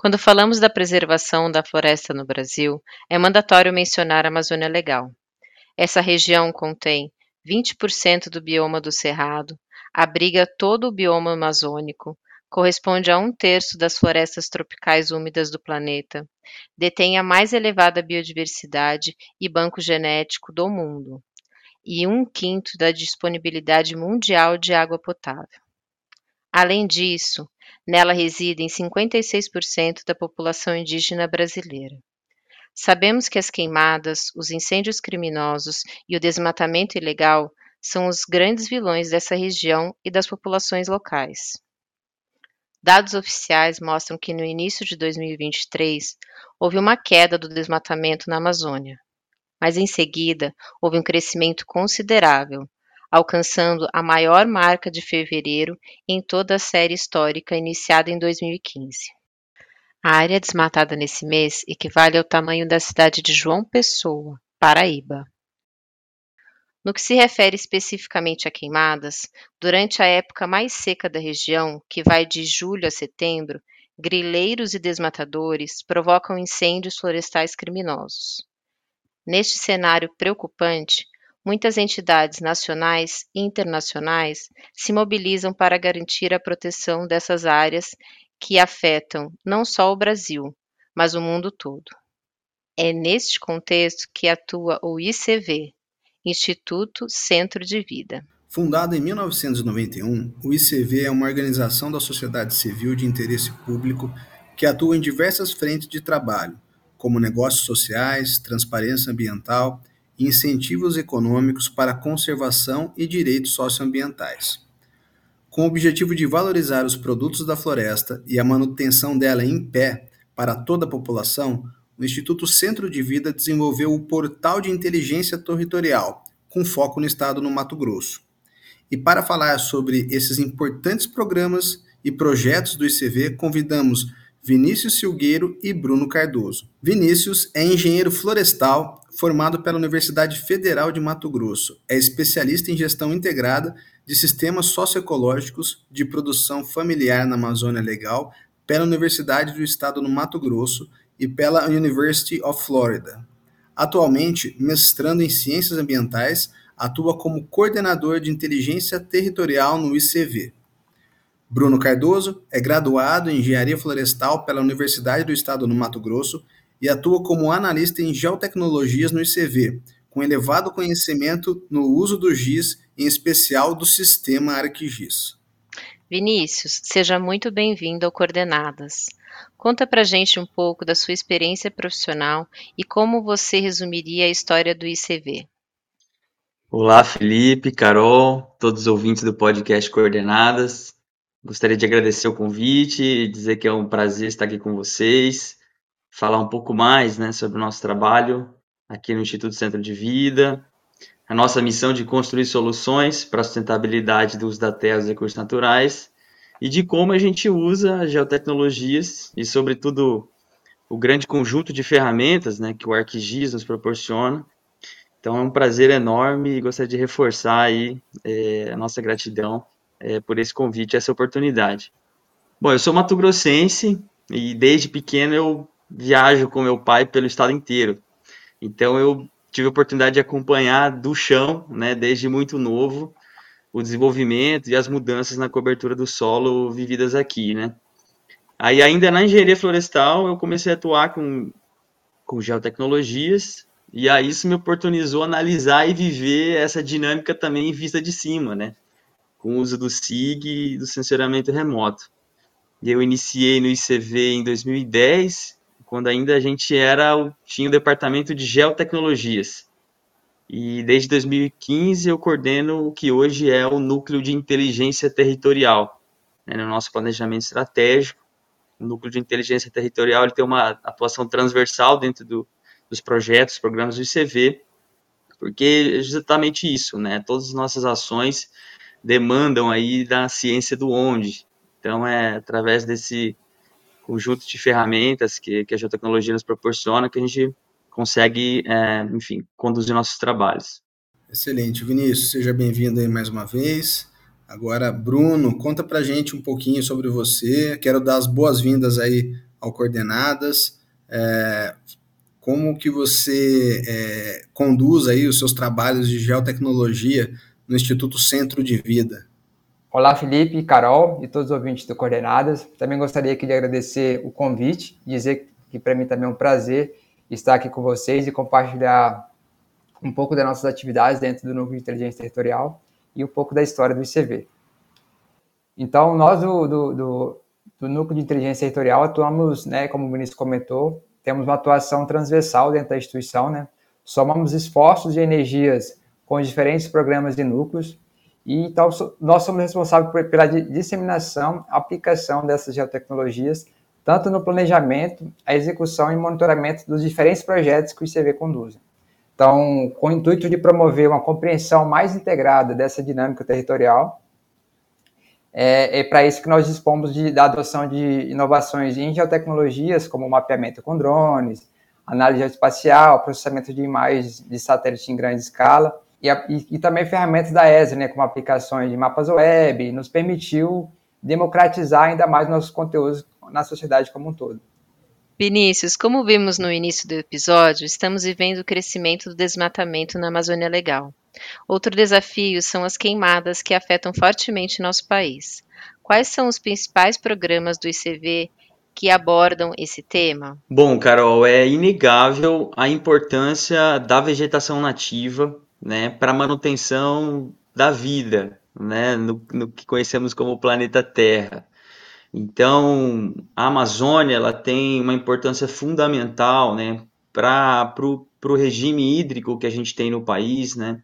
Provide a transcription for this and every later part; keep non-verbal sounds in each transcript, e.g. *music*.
Quando falamos da preservação da floresta no Brasil, é mandatório mencionar a Amazônia Legal. Essa região contém 20% do bioma do Cerrado, abriga todo o bioma amazônico, corresponde a um terço das florestas tropicais úmidas do planeta, detém a mais elevada biodiversidade e banco genético do mundo, e um quinto da disponibilidade mundial de água potável. Além disso, Nela residem 56% da população indígena brasileira. Sabemos que as queimadas, os incêndios criminosos e o desmatamento ilegal são os grandes vilões dessa região e das populações locais. Dados oficiais mostram que no início de 2023 houve uma queda do desmatamento na Amazônia, mas em seguida houve um crescimento considerável, alcançando a maior marca de fevereiro em toda a série histórica iniciada em 2015. A área desmatada nesse mês equivale ao tamanho da cidade de João Pessoa, Paraíba. No que se refere especificamente a queimadas, durante a época mais seca da região, que vai de julho a setembro, grileiros e desmatadores provocam incêndios florestais criminosos. Neste cenário preocupante, muitas entidades nacionais e internacionais se mobilizam para garantir a proteção dessas áreas que afetam não só o Brasil, mas o mundo todo. É neste contexto que atua o ICV, Instituto Centro de Vida. Fundado em 1991, o ICV é uma organização da sociedade civil de interesse público que atua em diversas frentes de trabalho, como negócios sociais, transparência ambiental incentivos econômicos para conservação e direitos socioambientais. Com o objetivo de valorizar os produtos da floresta e a manutenção dela em pé para toda a população, o Instituto Centro de Vida desenvolveu o Portal de Inteligência Territorial, com foco no estado no Mato Grosso. E para falar sobre esses importantes programas e projetos do ICV, convidamos Vinícius Silgueiro e Bruno Cardoso. Vinícius é engenheiro florestal formado pela Universidade Federal de Mato Grosso. É especialista em gestão integrada de sistemas socioecológicos de produção familiar na Amazônia Legal pela Universidade do Estado no Mato Grosso e pela University of Florida. Atualmente, mestrando em ciências ambientais, atua como coordenador de inteligência territorial no ICV. Bruno Cardoso é graduado em Engenharia Florestal pela Universidade do Estado do Mato Grosso e atua como analista em geotecnologias no ICV, com elevado conhecimento no uso do GIS, em especial do sistema ArcGIS. Vinícius, seja muito bem-vindo ao Coordenadas. Conta pra gente um pouco da sua experiência profissional e como você resumiria a história do ICV. Olá, Felipe, Carol, todos os ouvintes do podcast Coordenadas. Gostaria de agradecer o convite e dizer que é um prazer estar aqui com vocês, falar um pouco mais né, sobre o nosso trabalho aqui no Instituto Centro de Vida, a nossa missão de construir soluções para a sustentabilidade do uso da terra e dos recursos naturais e de como a gente usa as geotecnologias e, sobretudo, o grande conjunto de ferramentas né, que o ArcGIS nos proporciona. Então é um prazer enorme e gostaria de reforçar aí é, a nossa gratidão é, por esse convite, essa oportunidade. Bom, eu sou mato-grossense e desde pequeno eu viajo com meu pai pelo estado inteiro. Então eu tive a oportunidade de acompanhar do chão, né, desde muito novo, o desenvolvimento e as mudanças na cobertura do solo vividas aqui, né? Aí ainda na engenharia florestal eu comecei a atuar com, com geotecnologias e aí isso me oportunizou analisar e viver essa dinâmica também vista de cima, né? com o uso do SIG e do sensoramento remoto. E eu iniciei no ICV em 2010, quando ainda a gente era tinha o departamento de geotecnologias. E desde 2015 eu coordeno o que hoje é o núcleo de inteligência territorial, né, no nosso planejamento estratégico. O núcleo de inteligência territorial ele tem uma atuação transversal dentro do, dos projetos, programas do ICV, porque é justamente isso, né? Todas as nossas ações demandam aí da ciência do onde. Então, é através desse conjunto de ferramentas que, que a geotecnologia nos proporciona que a gente consegue, é, enfim, conduzir nossos trabalhos. Excelente. Vinícius, seja bem-vindo aí mais uma vez. Agora, Bruno, conta pra gente um pouquinho sobre você. Quero dar as boas-vindas aí ao Coordenadas, é, como que você é, conduz aí os seus trabalhos de geotecnologia no Instituto Centro de Vida. Olá, Felipe, Carol e todos os ouvintes do Coordenadas. Também gostaria aqui de agradecer o convite, dizer que para mim também é um prazer estar aqui com vocês e compartilhar um pouco das nossas atividades dentro do Núcleo de Inteligência Territorial e um pouco da história do ICV. Então, nós do, do, do, do Núcleo de Inteligência Territorial atuamos, né, como o ministro comentou, temos uma atuação transversal dentro da instituição, né? Somamos esforços e energias com diferentes programas e núcleos, e então nós somos responsáveis pela disseminação, aplicação dessas geotecnologias, tanto no planejamento, a execução e monitoramento dos diferentes projetos que o ICV conduz. Então, com o intuito de promover uma compreensão mais integrada dessa dinâmica territorial, é, é para isso que nós dispomos de, da adoção de inovações em geotecnologias, como mapeamento com drones, análise espacial, processamento de imagens de satélite em grande escala, e, e, e também ferramentas da ESA, né, como aplicações de mapas web, nos permitiu democratizar ainda mais nossos conteúdos na sociedade como um todo. Vinícius, como vimos no início do episódio, estamos vivendo o crescimento do desmatamento na Amazônia Legal. Outro desafio são as queimadas que afetam fortemente nosso país. Quais são os principais programas do ICV que abordam esse tema? Bom, Carol, é inegável a importância da vegetação nativa né, para a manutenção da vida né, no, no que conhecemos como planeta Terra. Então, a Amazônia ela tem uma importância fundamental né, para o regime hídrico que a gente tem no país, né,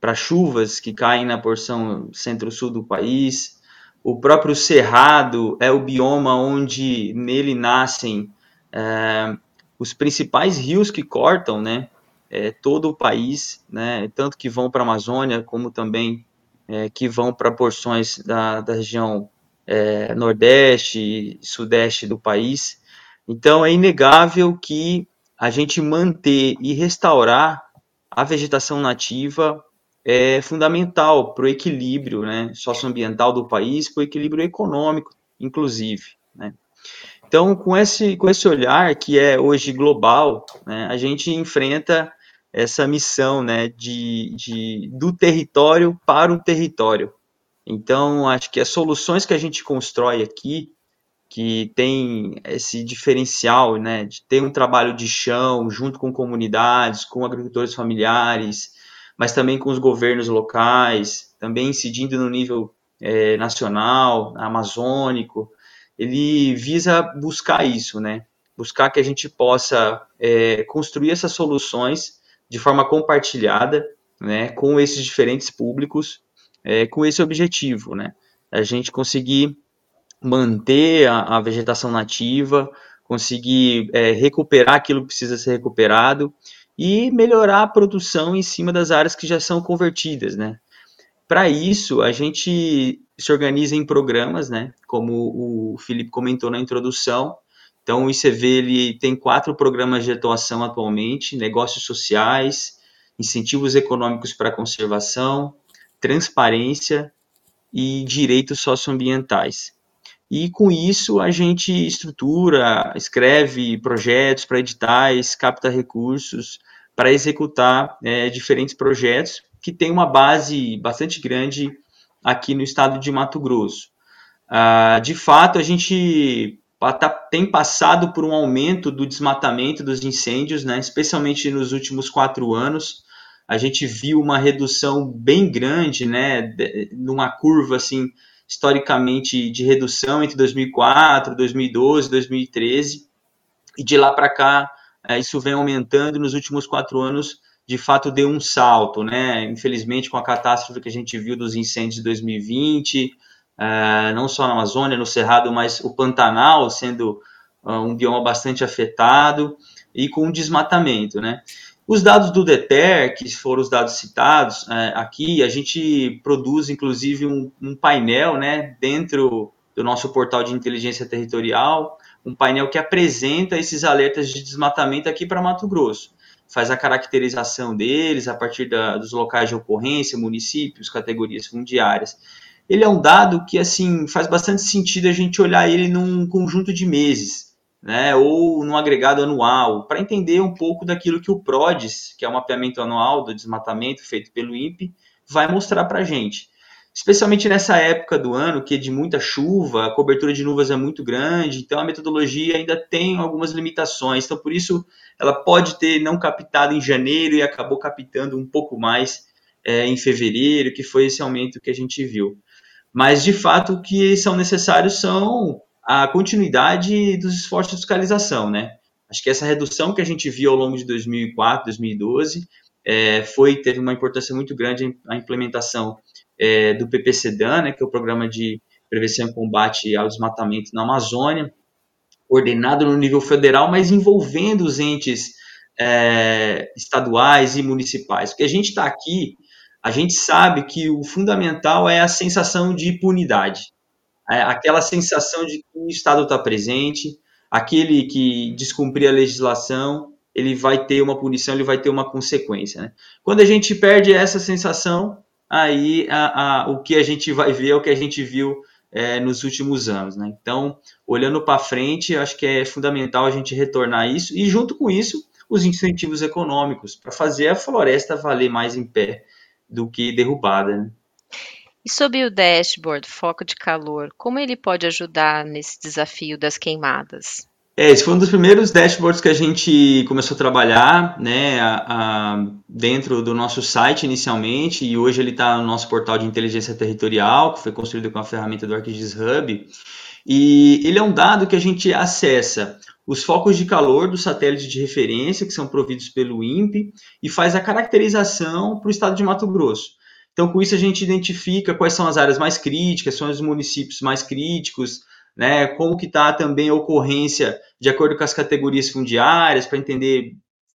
para chuvas que caem na porção centro-sul do país. O próprio Cerrado é o bioma onde nele nascem é, os principais rios que cortam né, é, todo o país, né, tanto que vão para a Amazônia, como também é, que vão para porções da, da região é, nordeste e sudeste do país. Então, é inegável que a gente manter e restaurar a vegetação nativa é fundamental para o equilíbrio né, socioambiental do país, para o equilíbrio econômico, inclusive. Né. Então, com esse, com esse olhar que é hoje global, né, a gente enfrenta essa missão né, de, de, do território para o território. Então, acho que as soluções que a gente constrói aqui, que tem esse diferencial né, de ter um trabalho de chão junto com comunidades, com agricultores familiares, mas também com os governos locais, também incidindo no nível é, nacional, amazônico, ele visa buscar isso, né? Buscar que a gente possa é, construir essas soluções de forma compartilhada, né, com esses diferentes públicos, é, com esse objetivo, né? A gente conseguir manter a, a vegetação nativa, conseguir é, recuperar aquilo que precisa ser recuperado e melhorar a produção em cima das áreas que já são convertidas, né? Para isso, a gente se organiza em programas, né? Como o Felipe comentou na introdução. Então, o ICV ele tem quatro programas de atuação atualmente: negócios sociais, incentivos econômicos para conservação, transparência e direitos socioambientais. E com isso a gente estrutura, escreve projetos para editais, capta recursos para executar é, diferentes projetos que têm uma base bastante grande aqui no estado de Mato Grosso. Ah, de fato, a gente tá, tem passado por um aumento do desmatamento dos incêndios, né, especialmente nos últimos quatro anos. A gente viu uma redução bem grande, né, numa curva assim historicamente de redução entre 2004, 2012, 2013, e de lá para cá é, isso vem aumentando nos últimos quatro anos, de fato deu um salto, né? Infelizmente, com a catástrofe que a gente viu dos incêndios de 2020, é, não só na Amazônia, no Cerrado, mas o Pantanal sendo uh, um bioma bastante afetado e com desmatamento, né? Os dados do DETER, que foram os dados citados é, aqui, a gente produz inclusive um, um, painel né, dentro do nosso portal de inteligência territorial, um painel que apresenta esses alertas de desmatamento aqui para Mato Grosso. Faz a caracterização deles a partir da, dos locais de ocorrência, municípios, categorias fundiárias. Ele é um dado que assim faz bastante sentido a gente olhar ele num conjunto de meses, né, ou no agregado anual, para entender um pouco daquilo que o PRODES, que é o mapeamento anual do desmatamento feito pelo INPE, vai mostrar para a gente. Especialmente nessa época do ano, que é de muita chuva, a cobertura de nuvens é muito grande, então a metodologia ainda tem algumas limitações. Então, por isso, ela pode ter não captado em janeiro e acabou captando um pouco mais é, em fevereiro, que foi esse aumento que a gente viu. Mas, de fato, o que são necessários são a continuidade dos esforços de fiscalização, né? Acho que essa redução que a gente viu ao longo de 2004, 2012, é, foi teve uma importância muito grande a implementação é, do PPCDAN, né, que é o Programa de Prevenção e Combate ao Desmatamento na Amazônia, coordenado no nível federal, mas envolvendo os entes é, estaduais e municipais. Porque a gente está aqui a gente sabe que o fundamental é a sensação de impunidade, é aquela sensação de que o Estado está presente, aquele que descumprir a legislação, ele vai ter uma punição, ele vai ter uma consequência. Né? Quando a gente perde essa sensação, aí a, a, o que a gente vai ver é o que a gente viu é, nos últimos anos. Né? Então, olhando para frente, acho que é fundamental a gente retornar isso e, junto com isso, os incentivos econômicos para fazer a floresta valer mais em pé do que derrubada. Né? E sobre o dashboard, foco de calor, como ele pode ajudar nesse desafio das queimadas? É, esse foi um dos primeiros dashboards que a gente começou a trabalhar, né, a, a, dentro do nosso site inicialmente, e hoje ele está no nosso portal de inteligência territorial, que foi construído com a ferramenta do ArcGIS Hub, e ele é um dado que a gente acessa os focos de calor do satélite de referência, que são providos pelo INPE, e faz a caracterização para o estado de Mato Grosso. Então, com isso, a gente identifica quais são as áreas mais críticas, são os municípios mais críticos, né, como que está também a ocorrência de acordo com as categorias fundiárias, para entender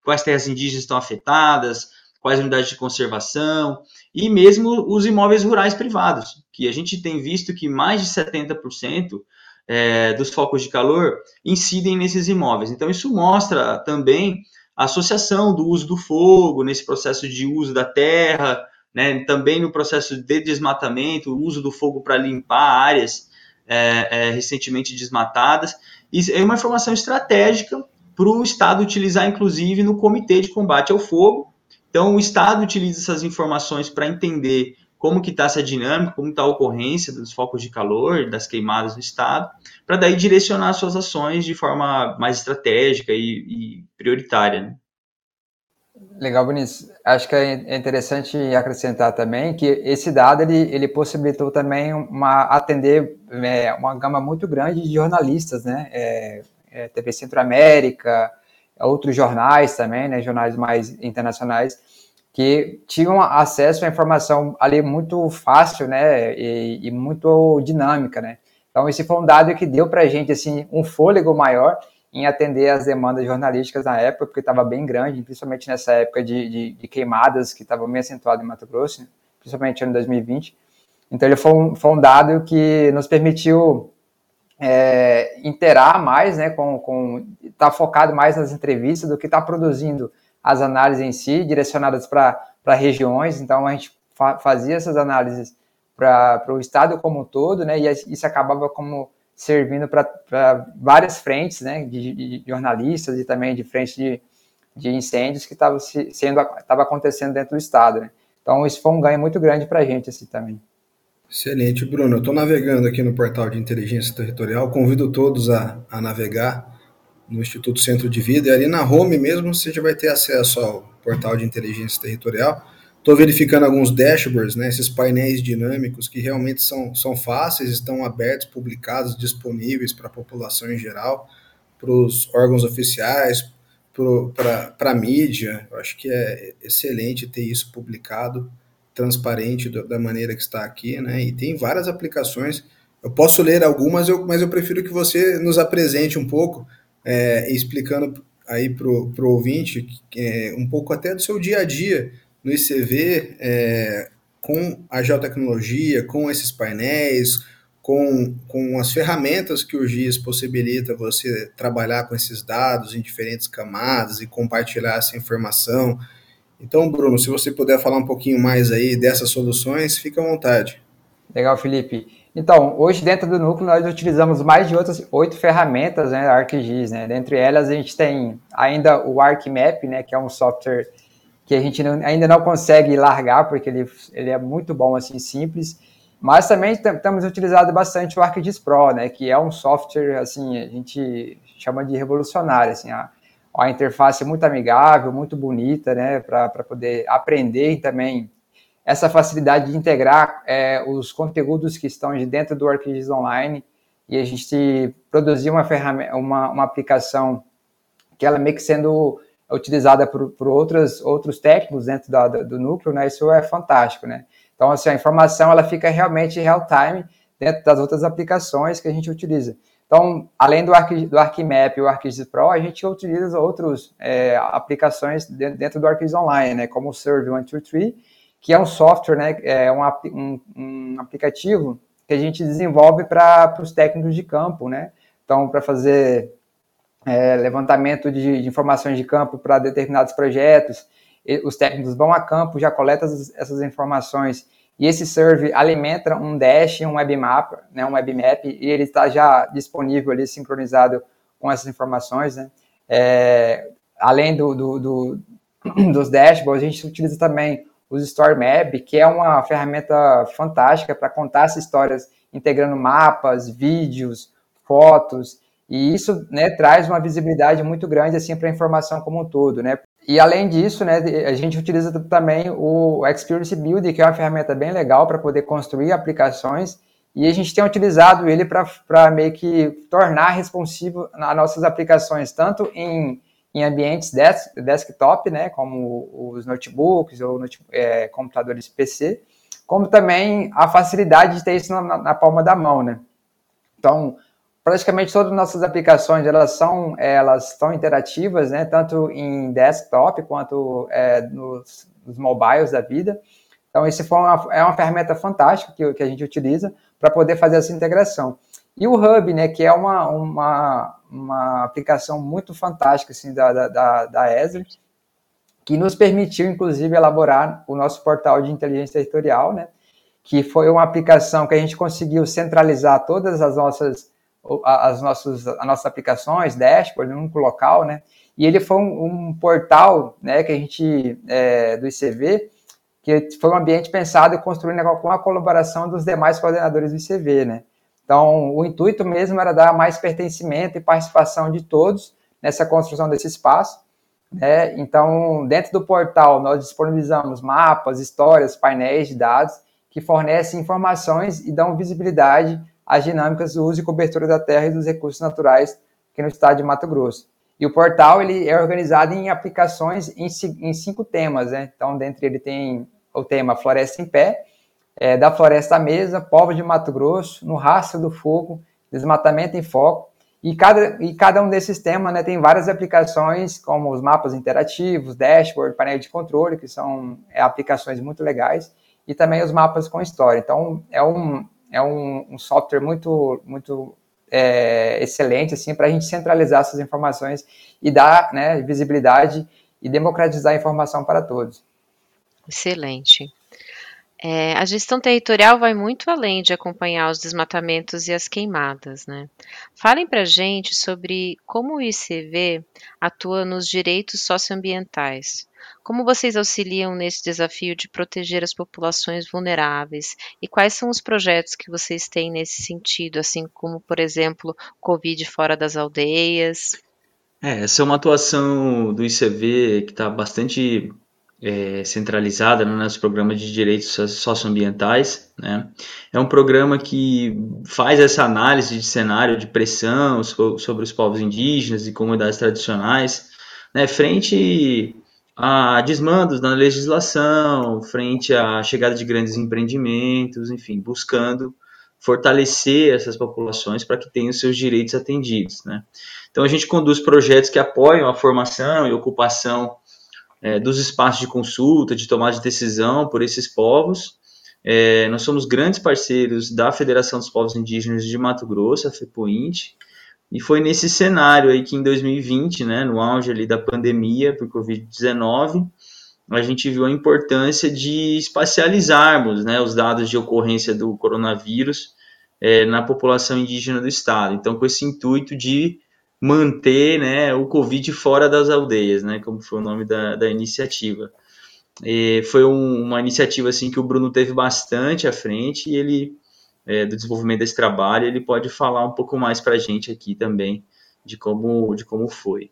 quais terras indígenas estão afetadas, quais unidades de conservação, e mesmo os imóveis rurais privados, que a gente tem visto que mais de 70% é, dos focos de calor incidem nesses imóveis. Então, isso mostra também a associação do uso do fogo nesse processo de uso da terra, né, também no processo de desmatamento, o uso do fogo para limpar áreas é, é, recentemente desmatadas. Isso é uma informação estratégica para o Estado utilizar, inclusive, no Comitê de Combate ao Fogo. Então, o Estado utiliza essas informações para entender como que está essa dinâmica, como está a ocorrência dos focos de calor, das queimadas no estado, para daí direcionar suas ações de forma mais estratégica e, e prioritária. Né? Legal, Vinícius. Acho que é interessante acrescentar também que esse dado ele, ele possibilitou também uma atender é, uma gama muito grande de jornalistas, né? É, é, TV Centro-América, outros jornais também, né? Jornais mais internacionais que tinham acesso à informação ali muito fácil, né, e, e muito dinâmica, né. Então esse foi um dado que deu para a gente assim um fôlego maior em atender as demandas jornalísticas na época, porque estava bem grande, principalmente nessa época de, de, de queimadas que estava bem acentuado em Mato Grosso, principalmente no 2020. Então ele foi um, foi um dado que nos permitiu é, interar mais, né, com estar tá focado mais nas entrevistas do que estar tá produzindo as análises em si, direcionadas para regiões, então a gente fa fazia essas análises para o estado como um todo, né, e isso acabava como servindo para várias frentes, né, de, de, jornalistas e também de frentes de, de incêndios que estavam sendo estava acontecendo dentro do estado, né. Então isso foi um ganho muito grande para a gente assim também. Excelente, Bruno. Eu estou navegando aqui no portal de inteligência territorial. Convido todos a, a navegar no Instituto Centro de Vida, e ali na home mesmo você já vai ter acesso ao portal de inteligência territorial. Estou verificando alguns dashboards, né, esses painéis dinâmicos que realmente são, são fáceis, estão abertos, publicados, disponíveis para a população em geral, para os órgãos oficiais, para a mídia. Eu acho que é excelente ter isso publicado, transparente da maneira que está aqui, né? E tem várias aplicações. Eu posso ler algumas, eu, mas eu prefiro que você nos apresente um pouco é, explicando aí para o ouvinte é, um pouco até do seu dia a dia no ICV é, com a geotecnologia, com esses painéis, com, com as ferramentas que o GIS possibilita você trabalhar com esses dados em diferentes camadas e compartilhar essa informação. Então, Bruno, se você puder falar um pouquinho mais aí dessas soluções, fica à vontade. Legal, Felipe. Então, hoje dentro do núcleo nós utilizamos mais de outras oito ferramentas, né, ArcGIS, né? Dentre elas a gente tem ainda o ArcMap, né, que é um software que a gente não, ainda não consegue largar porque ele, ele é muito bom assim, simples. Mas também estamos utilizando bastante o ArcGIS Pro, né, que é um software assim, a gente chama de revolucionário, assim, a, a interface é muito amigável, muito bonita, né, para poder aprender e também essa facilidade de integrar é, os conteúdos que estão de dentro do ArcGIS Online e a gente produzir uma ferramenta, uma, uma aplicação que ela meio que sendo utilizada por, por outros, outros técnicos dentro da, do núcleo, né? Isso é fantástico, né? Então, assim, a informação ela fica realmente real time dentro das outras aplicações que a gente utiliza. Então, além do, Arqui, do ArcMap e o ArcGIS Pro, a gente utiliza outras é, aplicações dentro do ArcGIS Online, né? Como o Serve 123, que é um software, né? É um, um, um aplicativo que a gente desenvolve para os técnicos de campo, né? Então, para fazer é, levantamento de, de, informações de campo para determinados projetos, os técnicos vão a campo, já coletam essas, essas informações e esse serve alimenta um dash, um webmap, né, um webmap, e ele está já disponível ali, sincronizado com essas informações, né? É, além do, do, do, *clears throat* dos dashboards, a gente utiliza também os Story Map, que é uma ferramenta fantástica para contar essas histórias integrando mapas, vídeos, fotos, e isso né, traz uma visibilidade muito grande assim para a informação como um todo, né? E além disso, né, a gente utiliza também o Experience Builder, que é uma ferramenta bem legal para poder construir aplicações, e a gente tem utilizado ele para meio que tornar responsivo as nossas aplicações, tanto em, em ambientes desk, desktop, né, como os notebooks ou é, computadores PC, como também a facilidade de ter isso na, na palma da mão, né. Então, praticamente todas as nossas aplicações elas são elas são interativas, né? Tanto em desktop quanto é, nos, nos, mobiles da vida. Então isso uma, é uma ferramenta fantástica que, que a gente utiliza para poder fazer essa integração. E o Hub, né? Que é uma uma, uma aplicação muito fantástica assim da da, da Esri, que nos permitiu inclusive elaborar o nosso portal de inteligência territorial, né? Que foi uma aplicação que a gente conseguiu centralizar todas as nossas as, nossas, as nossas aplicações, dashboard, num local, né? E ele foi um, um portal, né, que a gente, é, do ICV, que foi um ambiente pensado e construído com a colaboração dos demais coordenadores do ICV, né? Então, o intuito mesmo era dar mais pertencimento e participação de todos nessa construção desse espaço. Né? Então, dentro do portal, nós disponibilizamos mapas, histórias, painéis de dados que fornecem informações e dão visibilidade as dinâmicas do uso e cobertura da terra e dos recursos naturais aqui no estado de Mato Grosso. E o portal ele é organizado em aplicações em, em cinco temas, né? Então, dentre ele tem o tema Floresta em Pé, é, da Floresta Mesa, Povos de Mato Grosso, No Rastro do Fogo, Desmatamento em Foco, e cada, e cada um desses temas né, tem várias aplicações, como os mapas interativos, dashboard, painel de controle, que são é, aplicações muito legais, e também os mapas com história. Então, é um, é um, um software muito, muito é, excelente assim, para a gente centralizar essas informações e dar né, visibilidade e democratizar a informação para todos. Excelente. É, a gestão territorial vai muito além de acompanhar os desmatamentos e as queimadas, né? Falem para gente sobre como o ICV atua nos direitos socioambientais. Como vocês auxiliam nesse desafio de proteger as populações vulneráveis? E quais são os projetos que vocês têm nesse sentido, assim como, por exemplo, Covid fora das aldeias? É, essa é uma atuação do ICV que está bastante é, centralizada no nosso programa de direitos socioambientais. Né? É um programa que faz essa análise de cenário de pressão sobre os povos indígenas e comunidades tradicionais, né? frente a desmandos na legislação, frente à chegada de grandes empreendimentos, enfim, buscando fortalecer essas populações para que tenham seus direitos atendidos. Né? Então, a gente conduz projetos que apoiam a formação e ocupação é, dos espaços de consulta, de tomada de decisão por esses povos. É, nós somos grandes parceiros da Federação dos Povos Indígenas de Mato Grosso, a FEPOINT, e foi nesse cenário aí que em 2020, né, no auge ali da pandemia por Covid-19, a gente viu a importância de espacializarmos né, os dados de ocorrência do coronavírus é, na população indígena do estado. Então, com esse intuito de manter né, o Covid fora das aldeias, né, como foi o nome da, da iniciativa. E foi um, uma iniciativa assim que o Bruno teve bastante à frente e ele é, do desenvolvimento desse trabalho ele pode falar um pouco mais para a gente aqui também de como de como foi.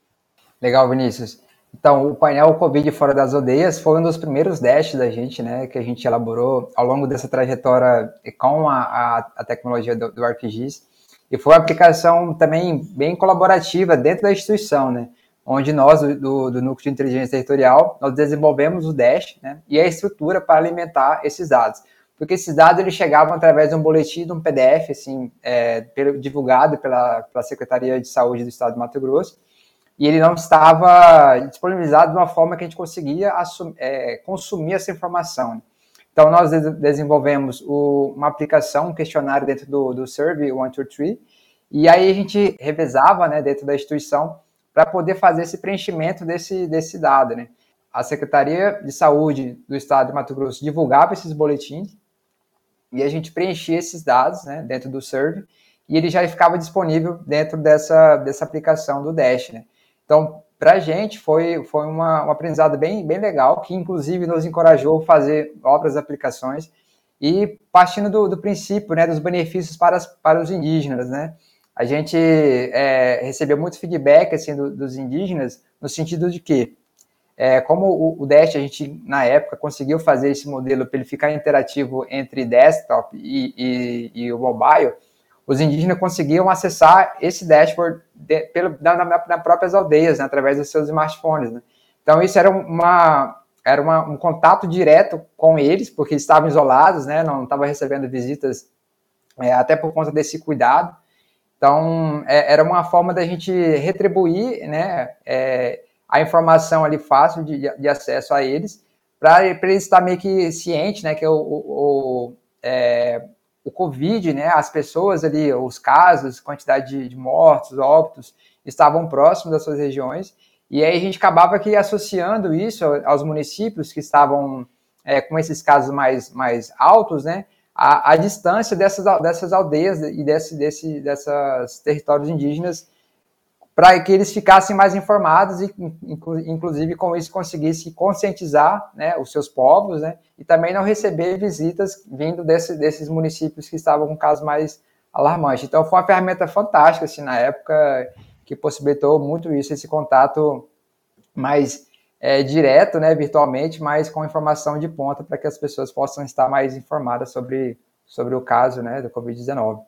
Legal, Vinícius. Então, o painel Covid fora das aldeias foi um dos primeiros dashes da gente, né, que a gente elaborou ao longo dessa trajetória com a, a, a tecnologia do, do ArcGIS. E foi uma aplicação também bem colaborativa dentro da instituição, né, onde nós, do, do Núcleo de Inteligência Territorial, nós desenvolvemos o Dash né, e a estrutura para alimentar esses dados. Porque esses dados eles chegavam através de um boletim, de um PDF, assim, é, divulgado pela, pela Secretaria de Saúde do Estado do Mato Grosso, e ele não estava disponibilizado de uma forma que a gente conseguia é, consumir essa informação. Então, nós desenvolvemos o, uma aplicação, um questionário dentro do, do Survey 123, e aí a gente revezava né, dentro da instituição para poder fazer esse preenchimento desse, desse dado. Né? A Secretaria de Saúde do Estado de Mato Grosso divulgava esses boletins e a gente preenchia esses dados né, dentro do Survey e ele já ficava disponível dentro dessa, dessa aplicação do Dash. Né? Então, para a gente foi, foi uma, um aprendizado bem, bem legal, que inclusive nos encorajou a fazer outras aplicações e partindo do, do princípio né, dos benefícios para, as, para os indígenas. Né? A gente é, recebeu muito feedback assim, do, dos indígenas no sentido de que, é, como o, o Dash, a gente, na época, conseguiu fazer esse modelo para ele ficar interativo entre desktop e, e, e o mobile, os indígenas conseguiam acessar esse dashboard de, pelo, na, na, na, próprias aldeias, né, através dos seus smartphones. Né? Então, isso era, uma, era uma, um contato direto com eles, porque eles estavam isolados, né, não estavam recebendo visitas, é, até por conta desse cuidado. Então, é, era uma forma da gente retribuir né, é, a informação ali fácil de, de acesso a eles, para eles estar meio que cientes, né, que o, o, o é, o Covid, né, as pessoas ali, os casos, quantidade de, de mortos, óbitos, estavam próximos das suas regiões, e aí a gente acabava que associando isso aos municípios que estavam é, com esses casos mais, mais altos, né, a, a distância dessas, dessas aldeias e desse, desse, dessas territórios indígenas para que eles ficassem mais informados e, inclusive, com isso conseguissem conscientizar né, os seus povos, né, e também não receber visitas vindo desse, desses municípios que estavam com casos mais alarmantes. Então, foi uma ferramenta fantástica, assim, na época, que possibilitou muito isso, esse contato mais é, direto, né, virtualmente, mas com informação de ponta para que as pessoas possam estar mais informadas sobre, sobre o caso né, do Covid-19.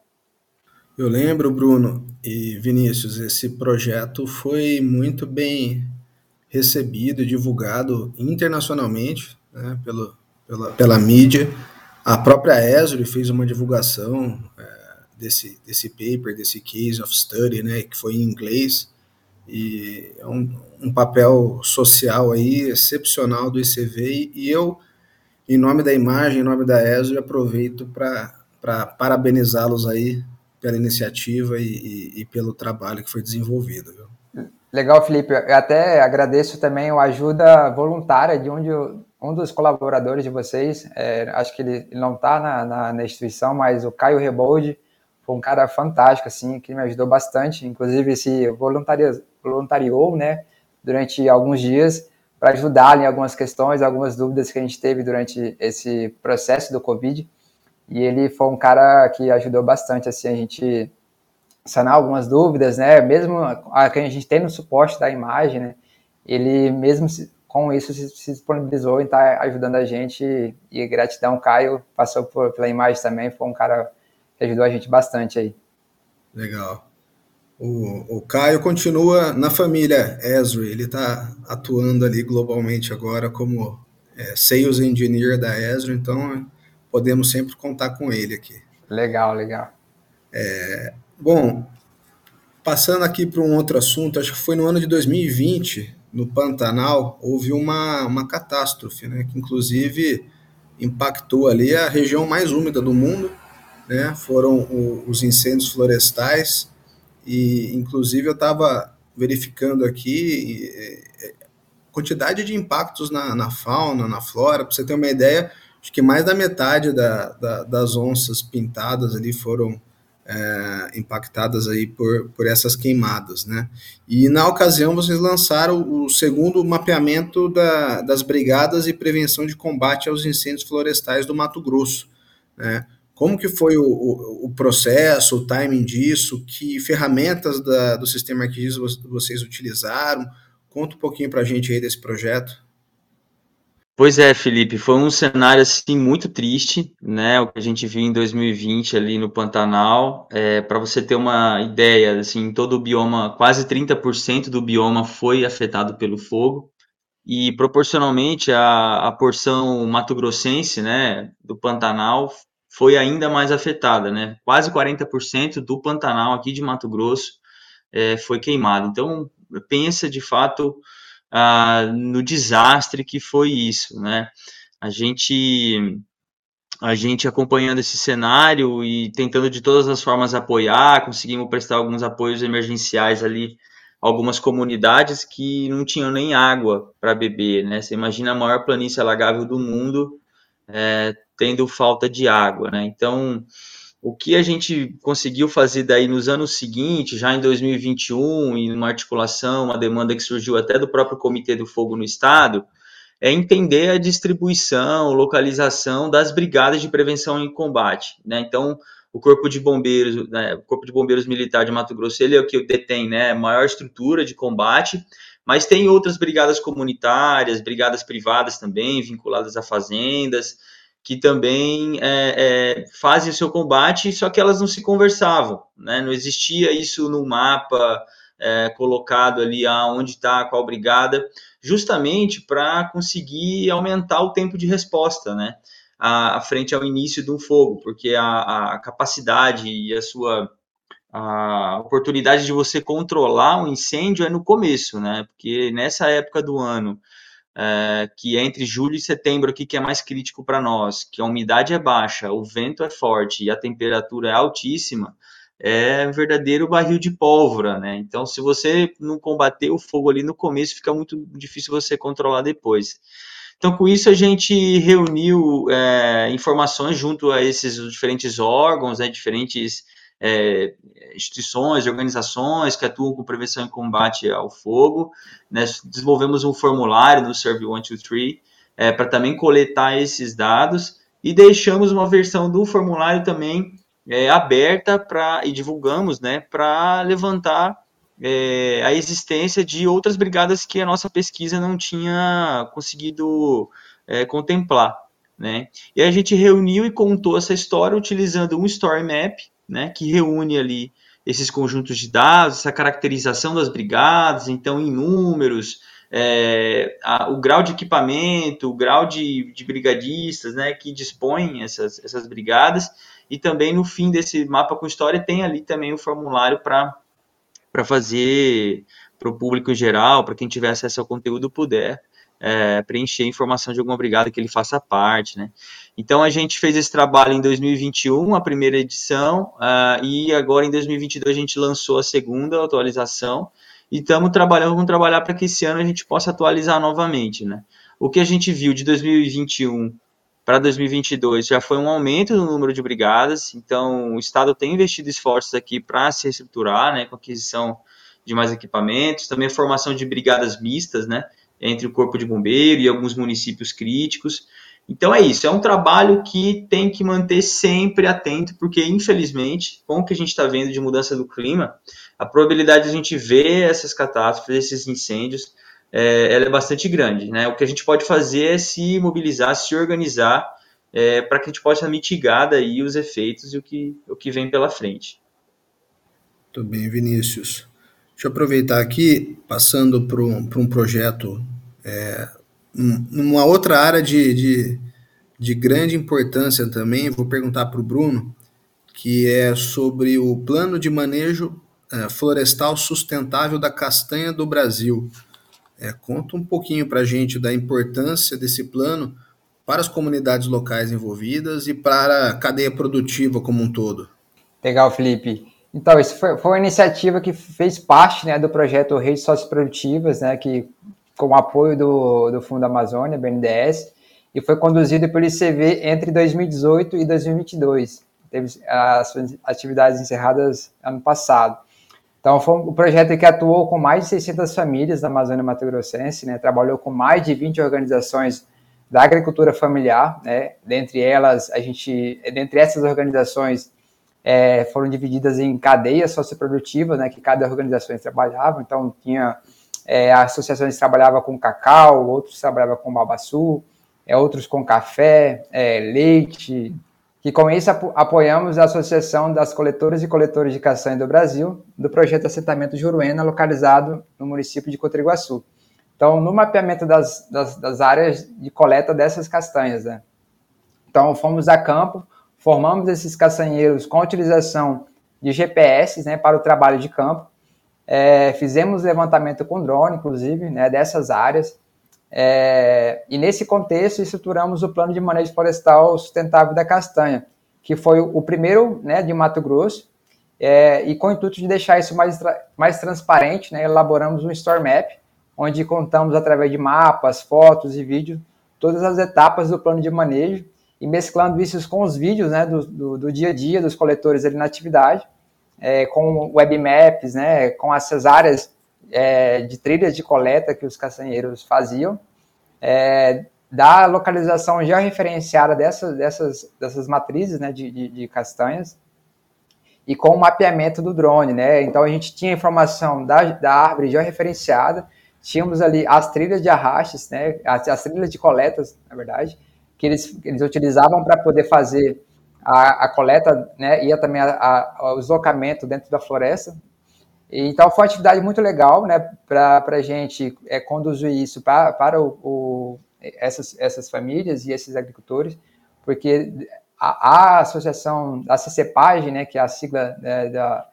Eu lembro, Bruno e Vinícius, esse projeto foi muito bem recebido e divulgado internacionalmente né, pelo, pela, pela mídia. A própria Esri fez uma divulgação é, desse, desse paper, desse case of study, né, que foi em inglês, e é um, um papel social aí excepcional do ICV, e eu, em nome da imagem, em nome da Esri, aproveito para parabenizá-los aí pela iniciativa e, e, e, pelo trabalho que foi desenvolvido. Viu? Legal, Felipe. Eu até agradeço também a ajuda voluntária de onde um dos colaboradores de vocês, é, acho que ele, não está na, na, na, instituição, mas o Caio Rebold foi um cara fantástico, assim, que me ajudou bastante. Inclusive, se voluntariou, voluntariou né, durante alguns dias para ajudar em algumas questões, algumas dúvidas que a gente teve durante esse processo do Covid. E ele foi um cara que ajudou bastante assim a gente sanar algumas dúvidas, né? Mesmo a que a gente tem no suporte da imagem, né? Ele mesmo com isso se, disponibilizou em estar tá ajudando a gente e gratidão Caio passou por, pela imagem também, foi um cara que ajudou a gente bastante aí. Legal. O, o Caio continua na família Esri, ele está atuando ali globalmente agora como é, Sales Engineer da Esri, então podemos sempre contar com ele aqui. Legal, legal. É, bom, passando aqui para um outro assunto, acho que foi no ano de 2020, no Pantanal, houve uma, uma catástrofe, né, que inclusive impactou ali a região mais úmida do mundo, né, foram o, os incêndios florestais, e inclusive eu estava verificando aqui, quantidade de impactos na, na fauna, na flora. Para você ter uma ideia, acho que mais da metade da, da, das onças pintadas ali foram é, impactadas aí por, por essas queimadas, né? E na ocasião vocês lançaram o segundo mapeamento da, das brigadas e prevenção de combate aos incêndios florestais do Mato Grosso, né? Como que foi o, o, o processo, o timing disso? Que ferramentas da, do sistema ArcGIS vocês utilizaram? Conta um pouquinho para a gente aí desse projeto. Pois é, Felipe, foi um cenário assim muito triste, né? O que a gente viu em 2020 ali no Pantanal. É, Para você ter uma ideia, assim, todo o bioma, quase 30% do bioma foi afetado pelo fogo e proporcionalmente a, a porção mato-grossense, né, do Pantanal foi ainda mais afetada, né? Quase 40% do Pantanal aqui de Mato Grosso é, foi queimado. Então pensa de fato ah, no desastre que foi isso, né? A gente a gente acompanhando esse cenário e tentando de todas as formas apoiar, conseguimos prestar alguns apoios emergenciais ali algumas comunidades que não tinham nem água para beber, né? Você imagina a maior planície alagável do mundo é, tendo falta de água, né? Então, o que a gente conseguiu fazer daí nos anos seguintes, já em 2021, e numa articulação, uma demanda que surgiu até do próprio Comitê do Fogo no Estado, é entender a distribuição, localização das brigadas de prevenção e combate. Né? Então, o Corpo de Bombeiros, né, o Corpo de Bombeiros Militar de Mato Grosso, ele é o que detém né, maior estrutura de combate, mas tem outras brigadas comunitárias, brigadas privadas também, vinculadas a fazendas, que também é, é, fazem o seu combate, só que elas não se conversavam, né? Não existia isso no mapa é, colocado ali aonde está qual brigada, justamente para conseguir aumentar o tempo de resposta, né? À, à frente ao início do fogo, porque a, a capacidade e a sua a oportunidade de você controlar um incêndio é no começo, né? Porque nessa época do ano é, que é entre julho e setembro aqui que é mais crítico para nós, que a umidade é baixa, o vento é forte e a temperatura é altíssima, é um verdadeiro barril de pólvora, né? Então, se você não combater o fogo ali no começo, fica muito difícil você controlar depois. Então, com isso, a gente reuniu é, informações junto a esses diferentes órgãos, né, diferentes é, instituições, organizações que atuam com prevenção e combate ao fogo. Né? Desenvolvemos um formulário no Serve 123 é, para também coletar esses dados e deixamos uma versão do formulário também é, aberta para e divulgamos né, para levantar é, a existência de outras brigadas que a nossa pesquisa não tinha conseguido é, contemplar. Né? E a gente reuniu e contou essa história utilizando um story map, né, que reúne ali esses conjuntos de dados, essa caracterização das brigadas, então em números, é, a, o grau de equipamento, o grau de, de brigadistas né, que dispõem essas, essas brigadas, e também no fim desse mapa com história tem ali também o formulário para fazer para o público em geral, para quem tiver acesso ao conteúdo puder é, preencher informação de alguma brigada que ele faça parte, né? Então a gente fez esse trabalho em 2021, a primeira edição, uh, e agora em 2022 a gente lançou a segunda atualização e estamos trabalhando, vamos trabalhar para que esse ano a gente possa atualizar novamente, né? O que a gente viu de 2021 para 2022 já foi um aumento no número de brigadas, então o Estado tem investido esforços aqui para se reestruturar, né, com aquisição de mais equipamentos, também a formação de brigadas mistas, né, entre o Corpo de Bombeiro e alguns municípios críticos. Então é isso, é um trabalho que tem que manter sempre atento, porque infelizmente, com o que a gente está vendo de mudança do clima, a probabilidade de a gente ver essas catástrofes, esses incêndios, é, ela é bastante grande. Né? O que a gente pode fazer é se mobilizar, se organizar, é, para que a gente possa mitigar daí os efeitos e o que, o que vem pela frente. Muito bem, Vinícius. Deixa eu aproveitar aqui, passando para um, um projeto, é, numa outra área de, de, de grande importância também, vou perguntar para o Bruno, que é sobre o plano de manejo é, florestal sustentável da castanha do Brasil. É, conta um pouquinho para a gente da importância desse plano para as comunidades locais envolvidas e para a cadeia produtiva como um todo. Legal, Felipe. Então, isso foi, foi uma iniciativa que fez parte né, do projeto Redes Socioprodutivas, né, que com o apoio do, do Fundo Amazônia, BNDES, e foi conduzido pelo ICV entre 2018 e 2022. Teve as atividades encerradas ano passado. Então, foi um projeto que atuou com mais de 600 famílias da Amazônia Mato Grossense, né? trabalhou com mais de 20 organizações da agricultura familiar, né? dentre elas, a gente, dentre essas organizações, é, foram divididas em cadeias socioprodutivas, né? que cada organização trabalhava, então tinha é, associações que trabalhavam com cacau, outros trabalhavam com babaçu, é, outros com café, é, leite, que com isso apoiamos a Associação das Coletoras e Coletores de Castanha do Brasil, do projeto Assentamento Juruena, localizado no município de Cotriguaçu. Então, no mapeamento das, das, das áreas de coleta dessas castanhas, né? Então, fomos a campo, formamos esses castanheiros com utilização de GPS né, para o trabalho de campo, é, fizemos levantamento com drone, inclusive, né, dessas áreas, é, e nesse contexto, estruturamos o Plano de Manejo Florestal Sustentável da Castanha, que foi o primeiro né, de Mato Grosso, é, e com o intuito de deixar isso mais, mais transparente, né, elaboramos um Store Map, onde contamos através de mapas, fotos e vídeos todas as etapas do plano de manejo e mesclando isso com os vídeos né, do, do, do dia a dia dos coletores ali na atividade, é, com webmaps, né, com essas áreas é, de trilhas de coleta que os castanheiros faziam, é, da localização georreferenciada dessas, dessas, dessas matrizes né, de, de, de, castanhas e com o mapeamento do drone. Né? Então a gente tinha informação da, da árvore georreferenciada, tínhamos ali as trilhas de arrastes, né, as, as trilhas de coletas, na verdade, que eles, eles utilizavam para poder fazer a, a coleta, né, ia também a, a, o deslocamento dentro da floresta, então foi uma atividade muito legal, né, para a gente é, conduzir isso pra, para o, o, essas, essas famílias e esses agricultores, porque a, a associação, a CCPAG, né, que é a sigla né, da,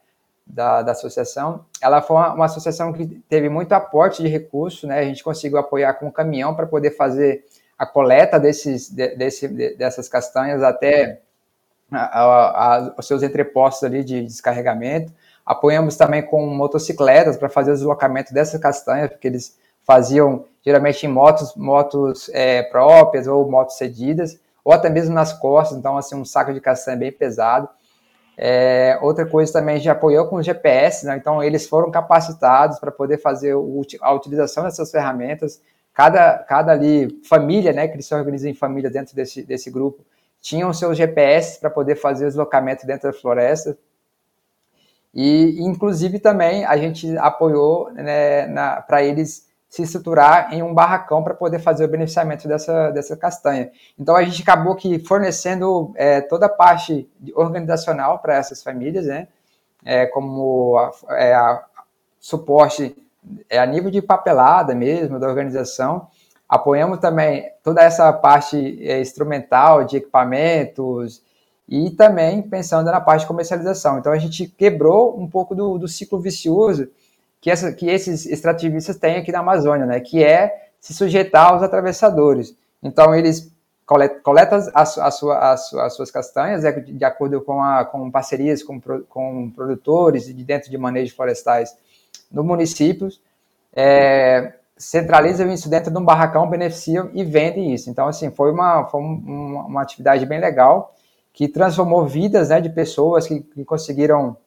da, da, associação, ela foi uma, uma, associação que teve muito aporte de recursos, né, a gente conseguiu apoiar com um caminhão para poder fazer a coleta desses, de, desse, de, dessas castanhas até a, a, os seus entrepostos ali de descarregamento, Apoiamos também com motocicletas para fazer o deslocamento dessas castanhas, porque eles faziam geralmente em motos, motos é, próprias ou motos cedidas, ou até mesmo nas costas, então assim um saco de castanha bem pesado. É, outra coisa também já apoiou com o GPS, né? então eles foram capacitados para poder fazer a utilização dessas ferramentas. Cada, cada ali família, né, que eles se organizam em família dentro desse, desse grupo, tinham seus GPS para poder fazer o deslocamento dentro da floresta. E, inclusive, também a gente apoiou né, para eles se estruturar em um barracão para poder fazer o beneficiamento dessa, dessa castanha. Então, a gente acabou que fornecendo é, toda a parte organizacional para essas famílias, né? É, como a, é, a suporte é, a nível de papelada mesmo, da organização. Apoiamos também toda essa parte é, instrumental de equipamentos, e também pensando na parte de comercialização. Então a gente quebrou um pouco do, do ciclo vicioso que, essa, que esses extrativistas têm aqui na Amazônia, né? que é se sujeitar aos atravessadores. Então eles coletam, as, as, suas, as, suas castanhas né? de acordo com, a, com parcerias com, com produtores de dentro de manejo florestais no município, é, centralizam isso dentro de um barracão, beneficiam e vendem isso. Então, assim, foi uma, foi uma, uma atividade bem legal que transformou vidas né, de pessoas que, que conseguiram,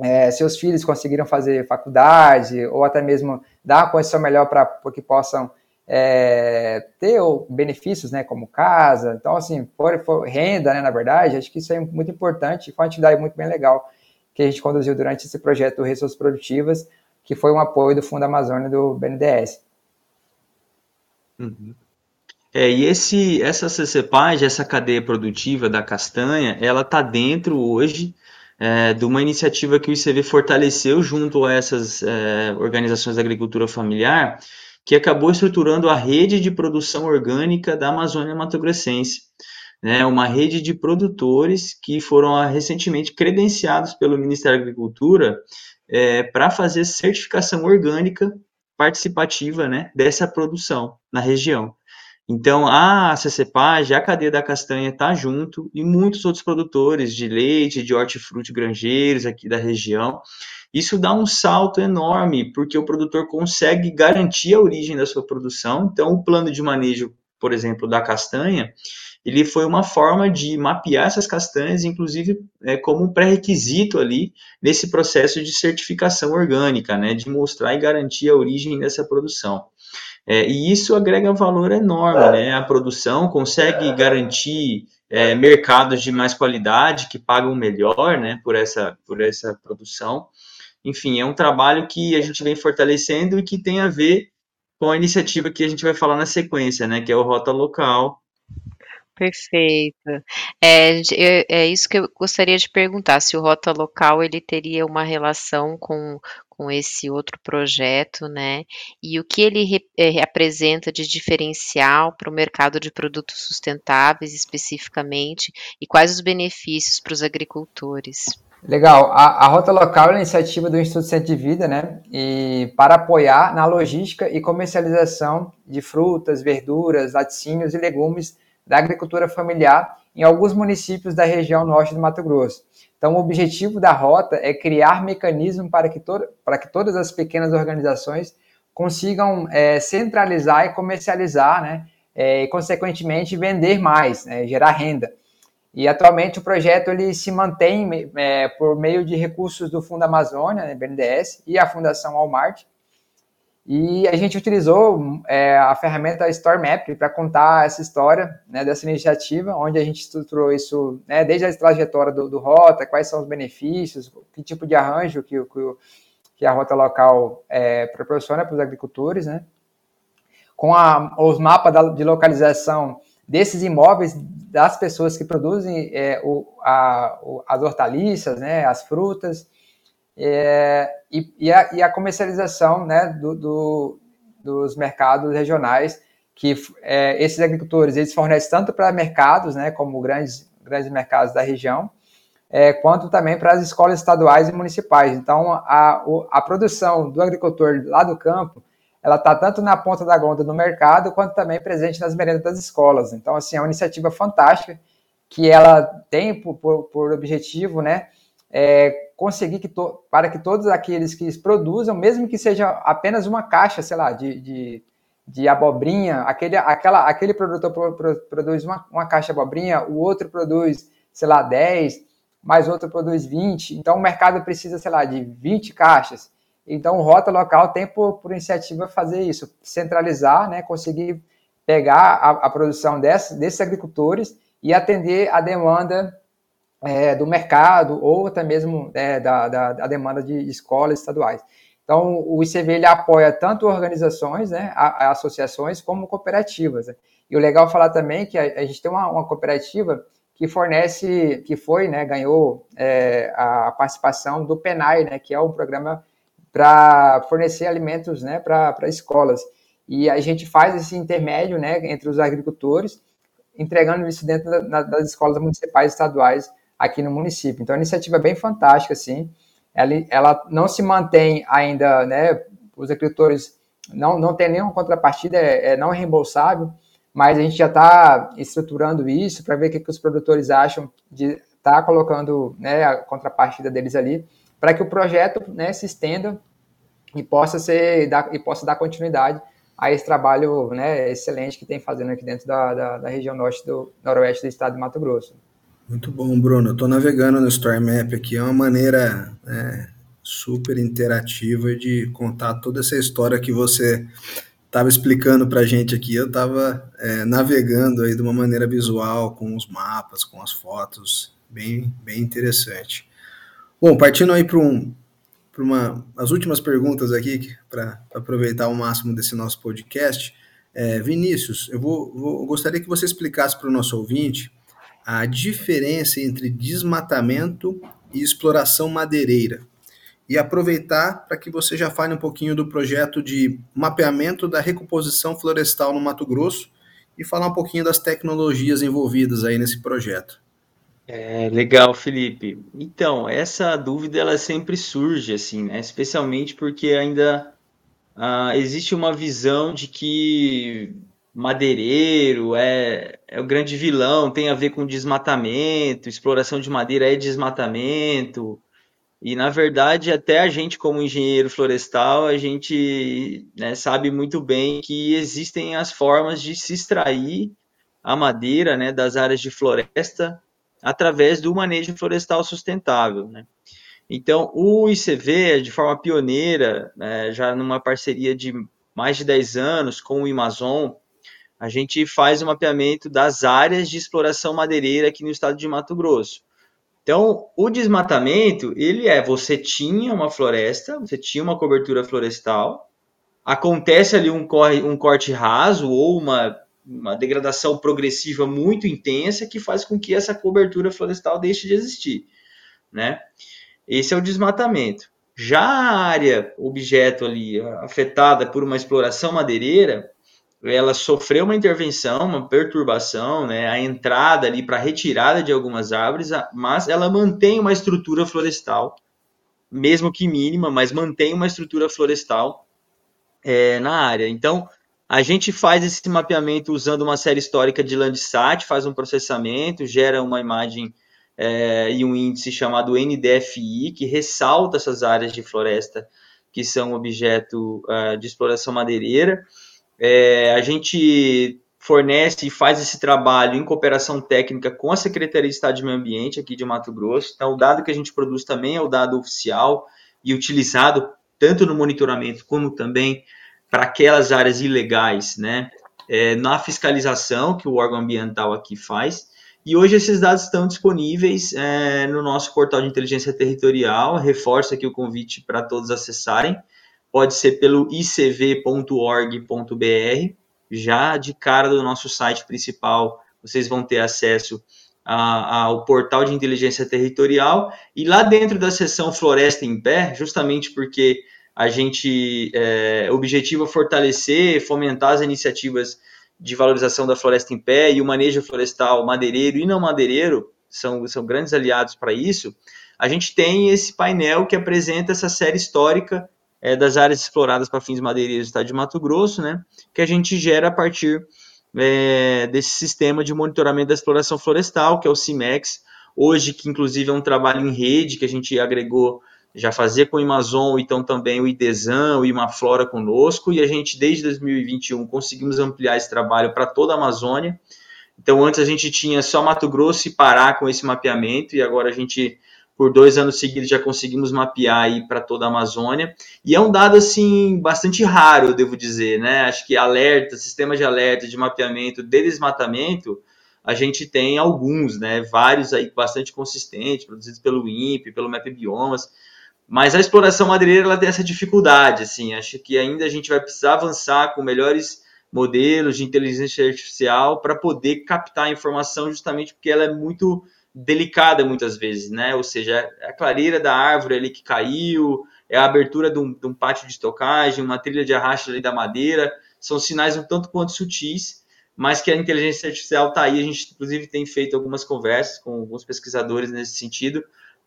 é, seus filhos conseguiram fazer faculdade, ou até mesmo dar uma condição melhor para que possam é, ter benefícios, né, como casa, então assim, for renda, né, na verdade, acho que isso é muito importante, foi uma atividade muito bem legal que a gente conduziu durante esse projeto Resourças Produtivas, que foi um apoio do Fundo Amazônia do BNDES. Uhum. É, e esse, essa CCPAG, essa cadeia produtiva da castanha, ela está dentro hoje é, de uma iniciativa que o ICV fortaleceu junto a essas é, organizações da agricultura familiar, que acabou estruturando a rede de produção orgânica da Amazônia Mato Grossense. Né, uma rede de produtores que foram ah, recentemente credenciados pelo Ministério da Agricultura é, para fazer certificação orgânica participativa né, dessa produção na região. Então, a CCPAG, a cadeia da castanha está junto e muitos outros produtores de leite, de hortifruti granjeiros aqui da região. Isso dá um salto enorme, porque o produtor consegue garantir a origem da sua produção. Então, o plano de manejo, por exemplo, da castanha, ele foi uma forma de mapear essas castanhas, inclusive é, como um pré-requisito ali nesse processo de certificação orgânica, né, de mostrar e garantir a origem dessa produção. É, e isso agrega valor enorme, né? A produção consegue garantir é, mercados de mais qualidade que pagam melhor, né? Por essa, por essa produção. Enfim, é um trabalho que a gente vem fortalecendo e que tem a ver com a iniciativa que a gente vai falar na sequência, né? Que é o Rota Local, Perfeito. É, é, isso que eu gostaria de perguntar, se o Rota Local ele teria uma relação com, com esse outro projeto, né? E o que ele re, é, de diferencial para o mercado de produtos sustentáveis especificamente e quais os benefícios para os agricultores. Legal. A, a, Rota Local é uma iniciativa do Instituto Centro de Vida, né? E para apoiar na logística e comercialização de frutas, verduras, laticínios e legumes da agricultura familiar em alguns municípios da região norte do Mato Grosso. Então, o objetivo da rota é criar mecanismos para que, para que todas as pequenas organizações consigam é, centralizar e comercializar, né, é, e, consequentemente, vender mais, né, gerar renda. E, atualmente, o projeto ele se mantém é, por meio de recursos do Fundo Amazônia, né, BNDES, e a Fundação Walmart, e a gente utilizou é, a ferramenta Store Map para contar essa história né, dessa iniciativa, onde a gente estruturou isso né, desde a trajetória do, do, Rota, quais são os benefícios, que tipo de arranjo que, que, que a Rota local é, proporciona para os agricultores, né, com a, os mapas de localização desses imóveis das pessoas que produzem é, o, a, o, as hortaliças, né, as frutas, é, e, e, a, e, a, comercialização né, do, do, dos mercados regionais, que é, esses agricultores eles fornecem tanto para mercados, né, como grandes, grandes mercados da região, é, quanto também para as escolas estaduais e municipais. Então, a, a produção do agricultor lá do campo, ela está tanto na ponta da gonda no mercado, quanto também presente nas merendas das escolas. Então, assim, é uma iniciativa fantástica, que ela tem por, por, por objetivo, né, é, conseguir que to, para que todos aqueles que produzam, mesmo que seja apenas uma caixa, sei lá, de, de, de abobrinha, aquele, aquela, aquele produtor pro, pro, produz uma, uma caixa de abobrinha, o outro produz, sei lá, 10, mais outro produz 20, então o mercado precisa, sei lá, de 20 caixas. Então Rota Local tem por, por iniciativa fazer isso, centralizar, né, conseguir pegar a, a produção desse, desses agricultores e atender a demanda é, do mercado ou até mesmo é, da, da, da, demanda de escolas estaduais. Então, o ICV ele apoia tanto organizações, né, a, a associações, como cooperativas. Né? E o legal falar também que a, a gente tem uma, uma, cooperativa que fornece, que foi, né, ganhou é, a participação do PENAI, né, que é um programa para fornecer alimentos né, para escolas. E a gente faz esse intermédio né, entre os agricultores, entregando isso dentro da, das escolas municipais e estaduais aqui no município. Então, a iniciativa é bem fantástica, assim. Ela, ela não se mantém ainda, né? Os agricultores não, não tem nenhuma contrapartida, é, é não reembolsável, mas a gente já está estruturando isso para ver o que, que os produtores acham de estar tá colocando né, a contrapartida deles ali, para que o projeto né, se estenda e possa ser e possa dar continuidade a esse trabalho né, excelente que tem fazendo aqui dentro da, da, da região norte do noroeste do estado de Mato Grosso. Muito bom, Bruno. Estou navegando no Store Map aqui, é uma maneira né, super interativa de contar toda essa história que você estava explicando para a gente aqui. Eu estava é, navegando aí de uma maneira visual, com os mapas, com as fotos, bem, bem interessante. Bom, partindo aí para um, uma, as últimas perguntas aqui, para aproveitar o máximo desse nosso podcast. É, Vinícius, eu vou, vou, eu gostaria que você explicasse para o nosso ouvinte a diferença entre desmatamento e exploração madeireira. E aproveitar para que você já fale um pouquinho do projeto de mapeamento da recomposição florestal no Mato Grosso e falar um pouquinho das tecnologias envolvidas aí nesse projeto. É, legal, Felipe. Então, essa dúvida ela sempre surge, assim, né? Especialmente porque ainda ah, existe uma visão de que madeireiro, é, é o grande vilão, tem a ver com desmatamento, exploração de madeira é desmatamento. E na verdade, até a gente, como engenheiro florestal, a gente né, sabe muito bem que existem as formas de se extrair a madeira né, das áreas de floresta através do manejo florestal sustentável. Né? Então, o ICV, de forma pioneira, né, já numa parceria de mais de 10 anos com o Amazon, a gente faz o mapeamento das áreas de exploração madeireira aqui no estado de Mato Grosso. Então, o desmatamento, ele é, você tinha uma floresta, você tinha uma cobertura florestal, acontece ali um, corre, um corte raso ou uma, uma degradação progressiva muito intensa que faz com que essa cobertura florestal deixe de existir, né? Esse é o desmatamento. Já a área objeto ali afetada por uma exploração madeireira, ela sofreu uma intervenção, uma perturbação, né, a entrada ali para retirada de algumas árvores, mas ela mantém uma estrutura florestal, mesmo que mínima, mas mantém uma estrutura florestal é, na área. Então, a gente faz esse mapeamento usando uma série histórica de Landsat, faz um processamento, gera uma imagem é, e um índice chamado NDFI, que ressalta essas áreas de floresta que são objeto uh, de exploração madeireira. É, a gente fornece e faz esse trabalho em cooperação técnica com a Secretaria de Estado de Meio Ambiente aqui de Mato Grosso. Então, o dado que a gente produz também é o dado oficial e utilizado tanto no monitoramento como também para aquelas áreas ilegais, né? É, na fiscalização que o órgão ambiental aqui faz. E hoje esses dados estão disponíveis é, no nosso portal de inteligência territorial. Reforço aqui o convite para todos acessarem. Pode ser pelo icv.org.br. Já de cara do nosso site principal, vocês vão ter acesso ao portal de inteligência territorial. E lá dentro da seção Floresta em Pé, justamente porque a gente é, objetiva fortalecer, fomentar as iniciativas de valorização da floresta em pé e o manejo florestal madeireiro e não madeireiro são, são grandes aliados para isso, a gente tem esse painel que apresenta essa série histórica é, das áreas exploradas para fins madeireiros do estado de Mato Grosso, né, que a gente gera a partir é, desse sistema de monitoramento da exploração florestal, que é o CIMEX, hoje, que inclusive é um trabalho em rede que a gente agregou já fazia com o Amazon, então também o IDESAN, o Imaflora conosco, e a gente, desde 2021, conseguimos ampliar esse trabalho para toda a Amazônia. Então, antes a gente tinha só Mato Grosso e Pará com esse mapeamento, e agora a gente, por dois anos seguidos, já conseguimos mapear aí para toda a Amazônia. E é um dado, assim, bastante raro, eu devo dizer, né? Acho que alerta, sistema de alerta, de mapeamento, de desmatamento, a gente tem alguns, né? Vários aí bastante consistentes, produzidos pelo INPE, pelo Map Biomas, mas a exploração madeireira ela tem essa dificuldade, assim, acho que ainda a gente vai precisar avançar com melhores modelos de inteligência artificial para poder captar a informação justamente porque ela é muito delicada muitas vezes, né? Ou seja, é a clareira da árvore ali que caiu, é a abertura de um, de um pátio de estocagem, uma trilha de arrasto ali da madeira, são sinais um tanto quanto sutis, mas que a inteligência artificial está aí. A gente, inclusive, tem feito algumas conversas com alguns pesquisadores nesse sentido,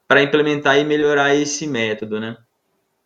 para implementar e melhorar esse método, né?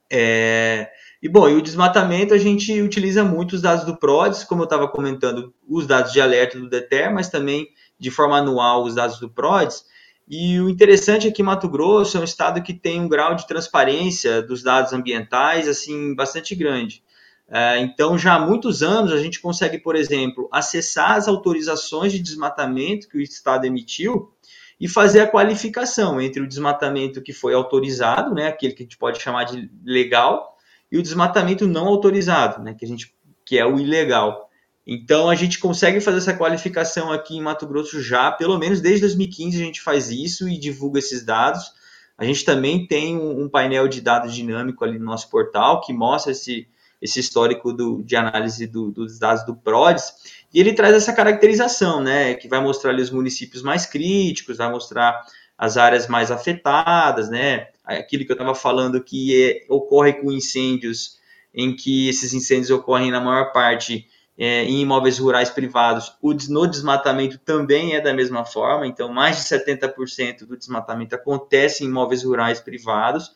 É, e bom, e o desmatamento a gente utiliza muito os dados do PRODES, como eu estava comentando, os dados de alerta do DETER, mas também de forma anual os dados do PRODES. E o interessante é que Mato Grosso é um estado que tem um grau de transparência dos dados ambientais assim bastante grande. É, então, já há muitos anos a gente consegue, por exemplo, acessar as autorizações de desmatamento que o estado emitiu e fazer a qualificação entre o desmatamento que foi autorizado, né, aquele que a gente pode chamar de legal, e o desmatamento não autorizado, né, que a gente que é o ilegal. Então a gente consegue fazer essa qualificação aqui em Mato Grosso já, pelo menos desde 2015 a gente faz isso e divulga esses dados. A gente também tem um, painel de dados dinâmico ali no nosso portal que mostra esse, esse histórico do, de análise do, dos dados do PRODES e ele traz essa caracterização, né, que vai mostrar ali os municípios mais críticos, vai mostrar as áreas mais afetadas, né, aquilo que eu estava falando que é, ocorre com incêndios, em que esses incêndios ocorrem na maior parte é, em imóveis rurais privados, o, no desmatamento também é da mesma forma, então mais de 70% do desmatamento acontece em imóveis rurais privados,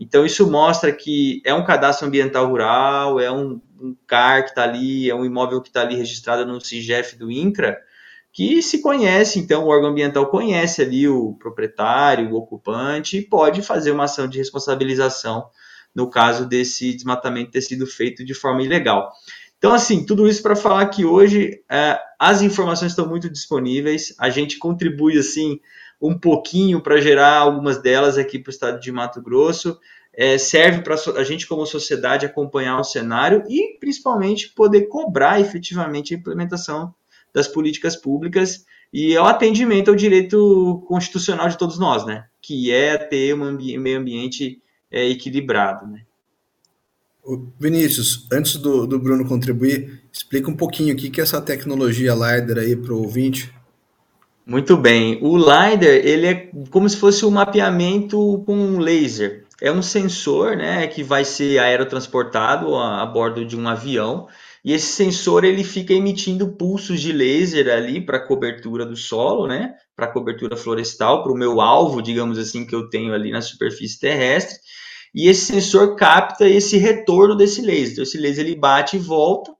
Então, isso mostra que é um cadastro ambiental rural, é um, um CAR que está ali, é um imóvel que está ali registrado no CIGEF do INCRA, que se conhece, então o órgão ambiental conhece ali o proprietário, o ocupante, e pode fazer uma ação de responsabilização no caso desse desmatamento ter sido feito de forma ilegal. Então, assim, tudo isso para falar que hoje é, as informações estão muito disponíveis, a gente contribui, assim, um pouquinho para gerar algumas delas aqui para o estado de Mato Grosso. É, serve para a gente, como sociedade, acompanhar o cenário e, principalmente, poder cobrar efetivamente a implementação das políticas públicas e o atendimento ao direito constitucional de todos nós, né? Que é ter um ambi meio ambiente é, equilibrado, né? Vinícius, antes do, do Bruno contribuir, explica um pouquinho o que é essa tecnologia LiDAR aí para o ouvinte. Muito bem. O LiDAR, ele é como se fosse um mapeamento com laser. É um sensor, né, que vai ser aerotransportado a, a bordo de um avião. E esse sensor ele fica emitindo pulsos de laser ali para cobertura do solo, né, para cobertura florestal, para o meu alvo, digamos assim, que eu tenho ali na superfície terrestre. E esse sensor capta esse retorno desse laser. Esse laser ele bate e volta,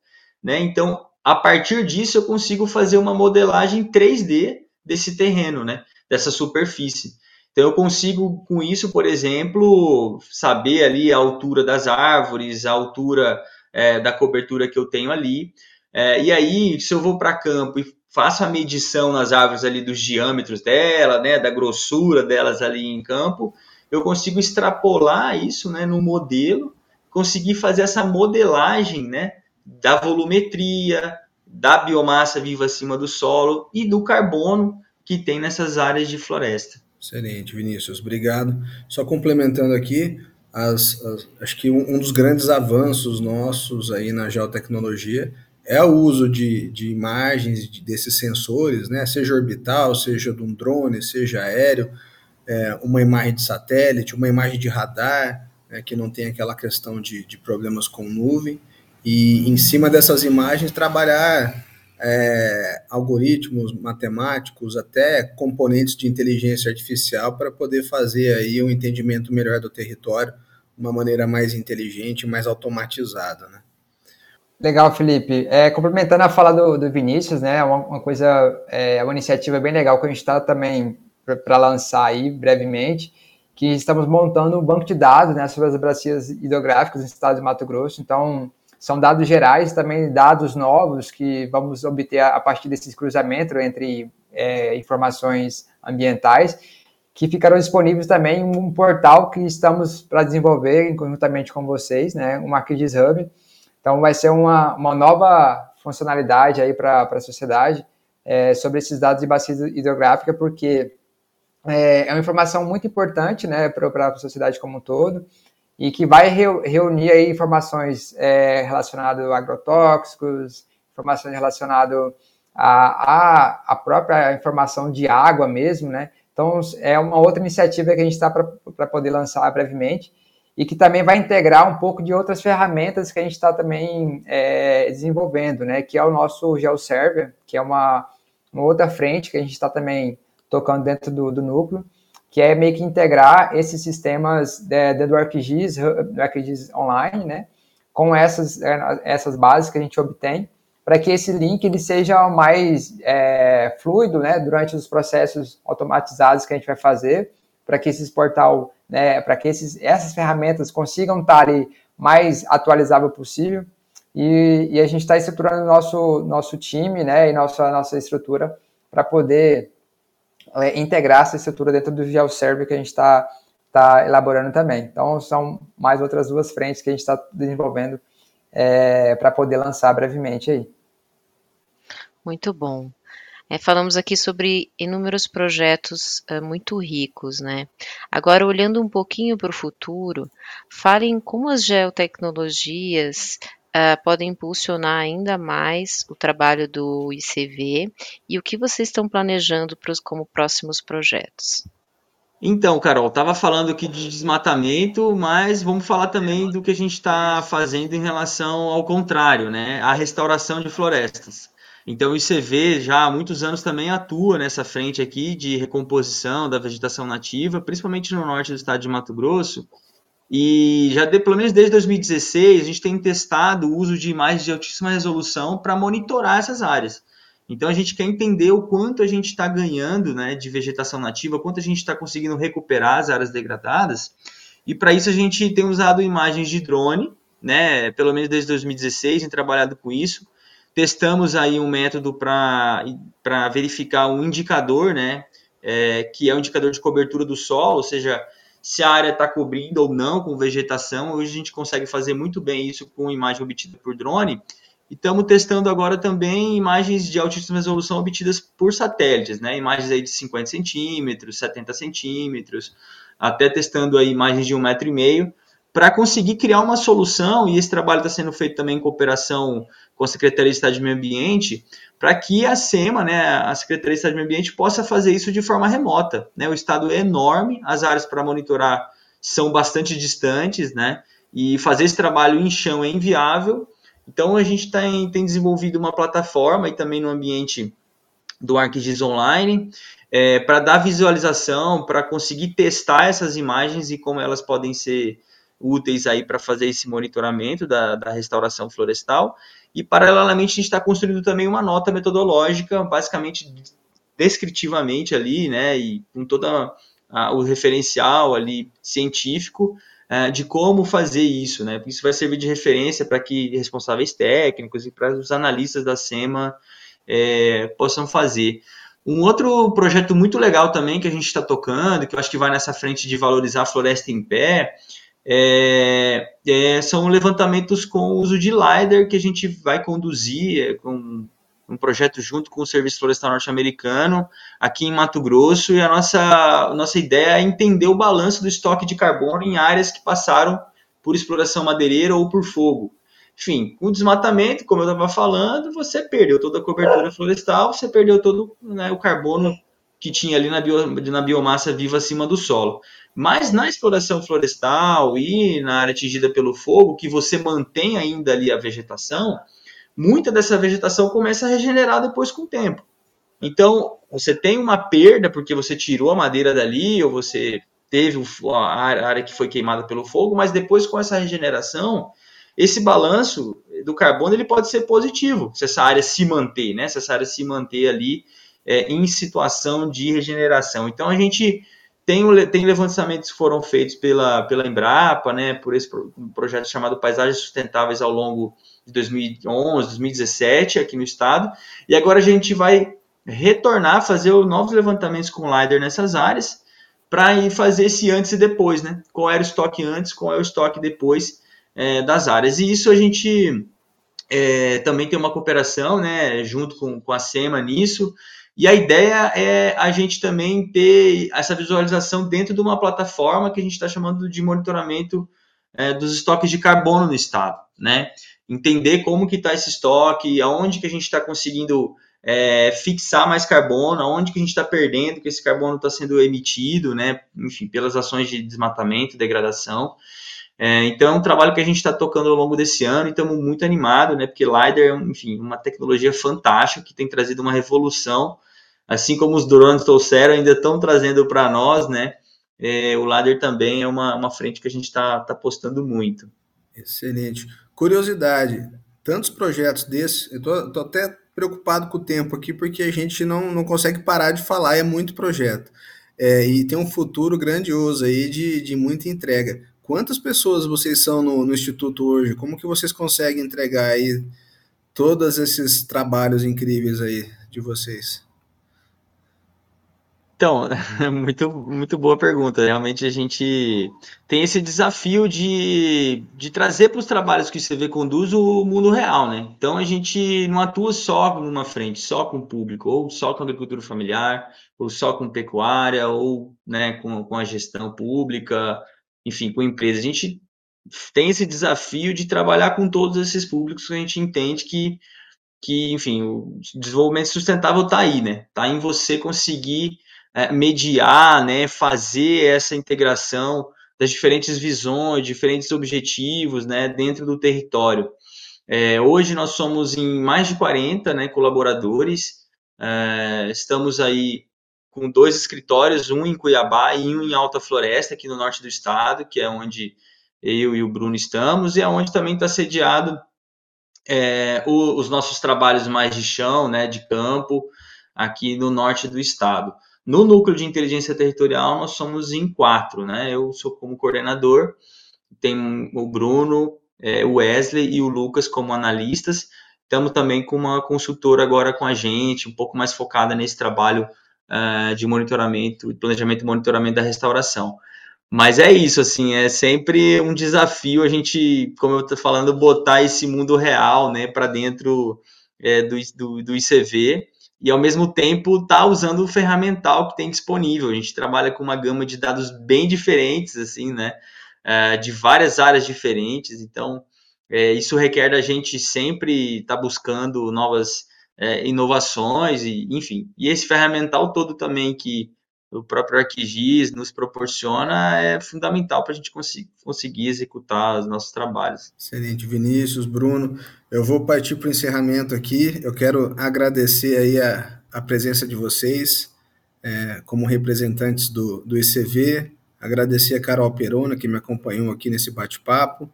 né? Então, a partir disso eu consigo fazer uma modelagem 3D desse terreno, né? Dessa superfície. Então eu consigo com isso, por exemplo, saber ali a altura das árvores, a altura é, da cobertura que eu tenho ali. É, e aí, se eu vou para campo e faço a medição nas árvores ali dos diâmetros dela, né, da grossura delas ali em campo, eu consigo extrapolar isso, né, no modelo, conseguir fazer essa modelagem, né, da volumetria, da biomassa viva acima do solo e do carbono que tem nessas áreas de floresta. Excelente, Vinícius, obrigado. Só complementando aqui, as, as, acho que um, um, dos grandes avanços nossos aí na geotecnologia é o uso de, de imagens de, desses sensores, né, seja orbital, seja de um drone, seja aéreo, é, uma imagem de satélite, uma imagem de radar, né, que não tem aquela questão de, de problemas com nuvem, e em cima dessas imagens trabalhar é, algoritmos matemáticos, até componentes de inteligência artificial para poder fazer aí um entendimento melhor do território uma maneira mais inteligente, mais automatizada, né? Legal, Felipe. É, complementando a fala do, do Vinícius, né, uma, uma coisa, é, uma iniciativa bem legal que a gente está também para lançar aí brevemente, que estamos montando um banco de dados né, sobre as bacias hidrográficas no estado de Mato Grosso. Então, são dados gerais, também dados novos que vamos obter a partir desses cruzamentos entre é, informações ambientais, que ficarão disponíveis também em um portal que estamos para desenvolver conjuntamente com vocês, né, o Markets Hub. Então, vai ser uma, uma nova funcionalidade aí para a sociedade é, sobre esses dados de bacia hidrográfica, porque é, é uma informação muito importante né, para a sociedade como um todo e que vai reunir aí informações é, relacionadas a agrotóxicos, informações relacionadas à, a própria informação de água mesmo, né? Então, é uma outra iniciativa que a gente está para poder lançar brevemente e que também vai integrar um pouco de outras ferramentas que a gente está também é, desenvolvendo, né? Que é o nosso GeoServer, que é uma, uma outra frente que a gente está também tocando dentro do, do núcleo, que é meio que integrar esses sistemas de, do ArcGIS, do ArcGIS Online, né, com essas, é, essas bases que a gente obtém, para que esse link ele seja mais é, fluido, né, durante os processos automatizados que a gente vai fazer, para que esses portal, né, para que esses, essas ferramentas consigam estar ali mais atualizável possível, e, e a gente está estruturando nosso nosso time, né, e nossa nossa estrutura para poder integrar essa estrutura dentro do GeoServe que a gente está tá elaborando também. Então, são mais outras duas frentes que a gente está desenvolvendo é, para poder lançar brevemente aí. Muito bom. É, falamos aqui sobre inúmeros projetos é, muito ricos, né? Agora, olhando um pouquinho para o futuro, falem como as geotecnologias uh, podem impulsionar ainda mais o trabalho do ICV e o que vocês estão planejando pros, como próximos projetos? Então, Carol, estava falando aqui de desmatamento, mas vamos falar também do que a gente está fazendo em relação ao contrário, né? A restauração de florestas. Então, o ICV já há muitos anos também atua nessa frente aqui de recomposição da vegetação nativa, principalmente no norte do estado de Mato Grosso, E já de, pelo menos desde 2016, a gente tem testado o uso de imagens de altíssima resolução para monitorar essas áreas. Então a gente quer entender o quanto a gente está ganhando né, de vegetação nativa, quanto a gente está conseguindo recuperar as áreas degradadas. E para isso a gente tem usado imagens de drone, né, pelo menos desde 2016, tem trabalhado com isso. Testamos aí um método para verificar um indicador, né, é, que é o um indicador de cobertura do solo, ou seja, se a área está cobrindo ou não com vegetação. Hoje a gente consegue fazer muito bem isso com imagem obtida por drone. E estamos testando agora também imagens de altíssima resolução obtidas por satélites, né? Imagens aí de 50 centímetros, 70 centímetros, até testando aí imagens de um metro e meio, para conseguir criar uma solução, e esse trabalho está sendo feito também em cooperação com a Secretaria de Estado de Meio Ambiente, para que a SEMA, né, a Secretaria de Estado de Meio Ambiente, possa fazer isso de forma remota. Né? O estado é enorme, as áreas para monitorar são bastante distantes, né? E fazer esse trabalho em chão é inviável. Então a gente tem, tem desenvolvido uma plataforma e também no ambiente do ArcGIS Online é, para dar visualização, para conseguir testar essas imagens e como elas podem ser úteis aí para fazer esse monitoramento da, da restauração florestal. E, paralelamente, a gente está construindo também uma nota metodológica, basicamente descritivamente ali, né, e com toda o referencial ali científico uh, de como fazer isso, né, isso vai servir de referência para que responsáveis técnicos e para os analistas da SEMA é, possam fazer. Um outro projeto muito legal também que a gente está tocando, que eu acho que vai nessa frente de valorizar a floresta em pé, é, é, são levantamentos com o uso de LiDAR que a gente vai conduzir é, com um projeto junto com o Serviço Florestal Norte-Americano aqui em Mato Grosso e a nossa, a nossa ideia é entender o balanço do estoque de carbono em áreas que passaram por exploração madeireira ou por fogo. Enfim, com o desmatamento, como eu estava falando, você perdeu toda a cobertura florestal, você perdeu todo né, o carbono que tinha ali na, bio, na biomassa viva acima do solo. Mas na exploração florestal e na área atingida pelo fogo, que você mantém ainda ali a vegetação, muita dessa vegetação começa a regenerar depois com o tempo. Então, você tem uma perda porque você tirou a madeira dali ou você teve a área que foi queimada pelo fogo, mas depois com essa regeneração, esse balanço do carbono ele pode ser positivo, se essa área se manter, né? Se essa área se manter ali é, em situação de regeneração. Então a gente tem, tem levantamentos que foram feitos pela, pela Embrapa, né, por esse projeto chamado Paisagens Sustentáveis ao longo de 2011, 2017 aqui no estado, e agora a gente vai retornar, fazer novos levantamentos com LiDAR nessas áreas, para ir fazer esse antes e depois, né? Qual era o estoque antes, qual é o estoque depois é, das áreas. E isso a gente é, também tem uma cooperação, né, junto com, com a SEMA nisso, e a ideia é a gente também ter essa visualização dentro de uma plataforma que a gente está chamando de monitoramento é, dos estoques de carbono no estado, né? Entender como que está esse estoque, aonde que a gente está conseguindo é, fixar mais carbono, aonde que a gente está perdendo, que esse carbono está sendo emitido, né? Enfim, pelas ações de desmatamento, degradação. É, então, é um trabalho que a gente está tocando ao longo desse ano e estamos muito animados, né? Porque LiDAR é, enfim, uma tecnologia fantástica que tem trazido uma revolução assim como os drones trouxeram, ainda estão trazendo para nós, né? É, o Ladder também é uma, uma frente que a gente está tá postando muito. Excelente. Curiosidade, tantos projetos desses, eu tô, tô, até preocupado com o tempo aqui, porque a gente não, não consegue parar de falar, é muito projeto. É, e tem um futuro grandioso aí de, de muita entrega. Quantas pessoas vocês são no, no Instituto hoje? Como que vocês conseguem entregar aí todos esses trabalhos incríveis aí de vocês? Então, *laughs* muito, muito boa pergunta. Realmente a gente tem esse desafio de, de trazer para os trabalhos que o CV conduz o mundo real, né? Então a gente não atua só numa frente, só com o público, ou só com a agricultura familiar, ou só com pecuária, ou né, com, com a gestão pública, enfim, com empresa. A gente tem esse desafio de trabalhar com todos esses públicos que a gente entende que, que enfim, o desenvolvimento sustentável está aí, né? Está em você conseguir mediar, né, fazer essa integração das diferentes visões, diferentes objetivos, né, dentro do território. É, hoje nós somos em mais de 40 né, colaboradores, é, estamos aí com dois escritórios, um em Cuiabá e um em Alta Floresta, aqui no norte do estado, que é onde eu e o Bruno estamos, e aonde também está sediado é, o, os nossos trabalhos mais de chão, né, de campo, aqui no norte do estado. No núcleo de inteligência territorial, nós somos em quatro, né? Eu sou como coordenador, tem o Bruno, é, o Wesley e o Lucas como analistas. Estamos também com uma consultora agora com a gente, um pouco mais focada nesse trabalho uh, de monitoramento, planejamento e monitoramento da restauração. Mas é isso, assim, é sempre um desafio a gente, como eu estou falando, botar esse mundo real, né, para dentro é, do, do, do, ICV e, ao mesmo tempo, tá usando o ferramental que tem disponível. A gente trabalha com uma gama de dados bem diferentes, assim, né, é, de várias áreas diferentes. Então, é, isso requer da gente sempre estar tá buscando novas é, inovações e, enfim, e esse ferramental todo também que o próprio ArcGIS nos proporciona é fundamental para a gente conseguir, conseguir executar os nossos trabalhos. Excelente, Vinícius, Bruno. Eu vou partir para o encerramento aqui. Eu quero agradecer aí a, a presença de vocês é, como representantes do, do ICV, agradecer a Carol Perona, que me acompanhou aqui nesse bate-papo,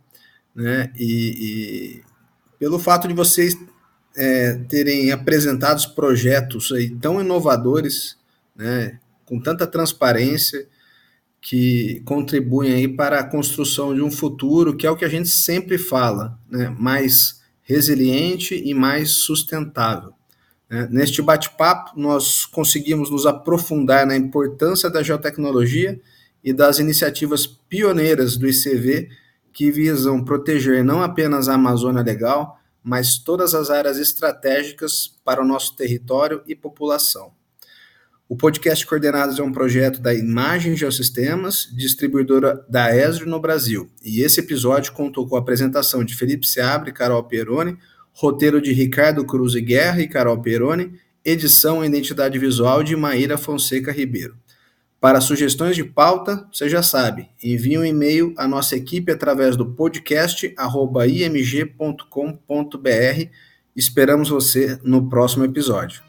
né, e, e, pelo fato de vocês é, terem apresentado projetos aí tão inovadores, né, com tanta transparência que contribuem aí para a construção de um futuro que é o que a gente sempre fala, né, mais resiliente e mais sustentável. Né. Neste bate-papo, nós conseguimos nos aprofundar na importância da geotecnologia e das iniciativas pioneiras do ICV que visam proteger não apenas a Amazônia Legal, mas todas as áreas estratégicas para o nosso território e população. O podcast Coordenadas é um projeto da Imagem Geosistemas, distribuidora da ESRI no Brasil. E esse episódio contou com a apresentação de Felipe Seabre e Carol Peroni, roteiro de Ricardo Cruz e Guerra e Carol Peroni, edição e identidade visual de Maíra Fonseca Ribeiro. Para sugestões de pauta, você já sabe, envie um e-mail à nossa equipe através do podcast img.com.br. Esperamos você no próximo episódio.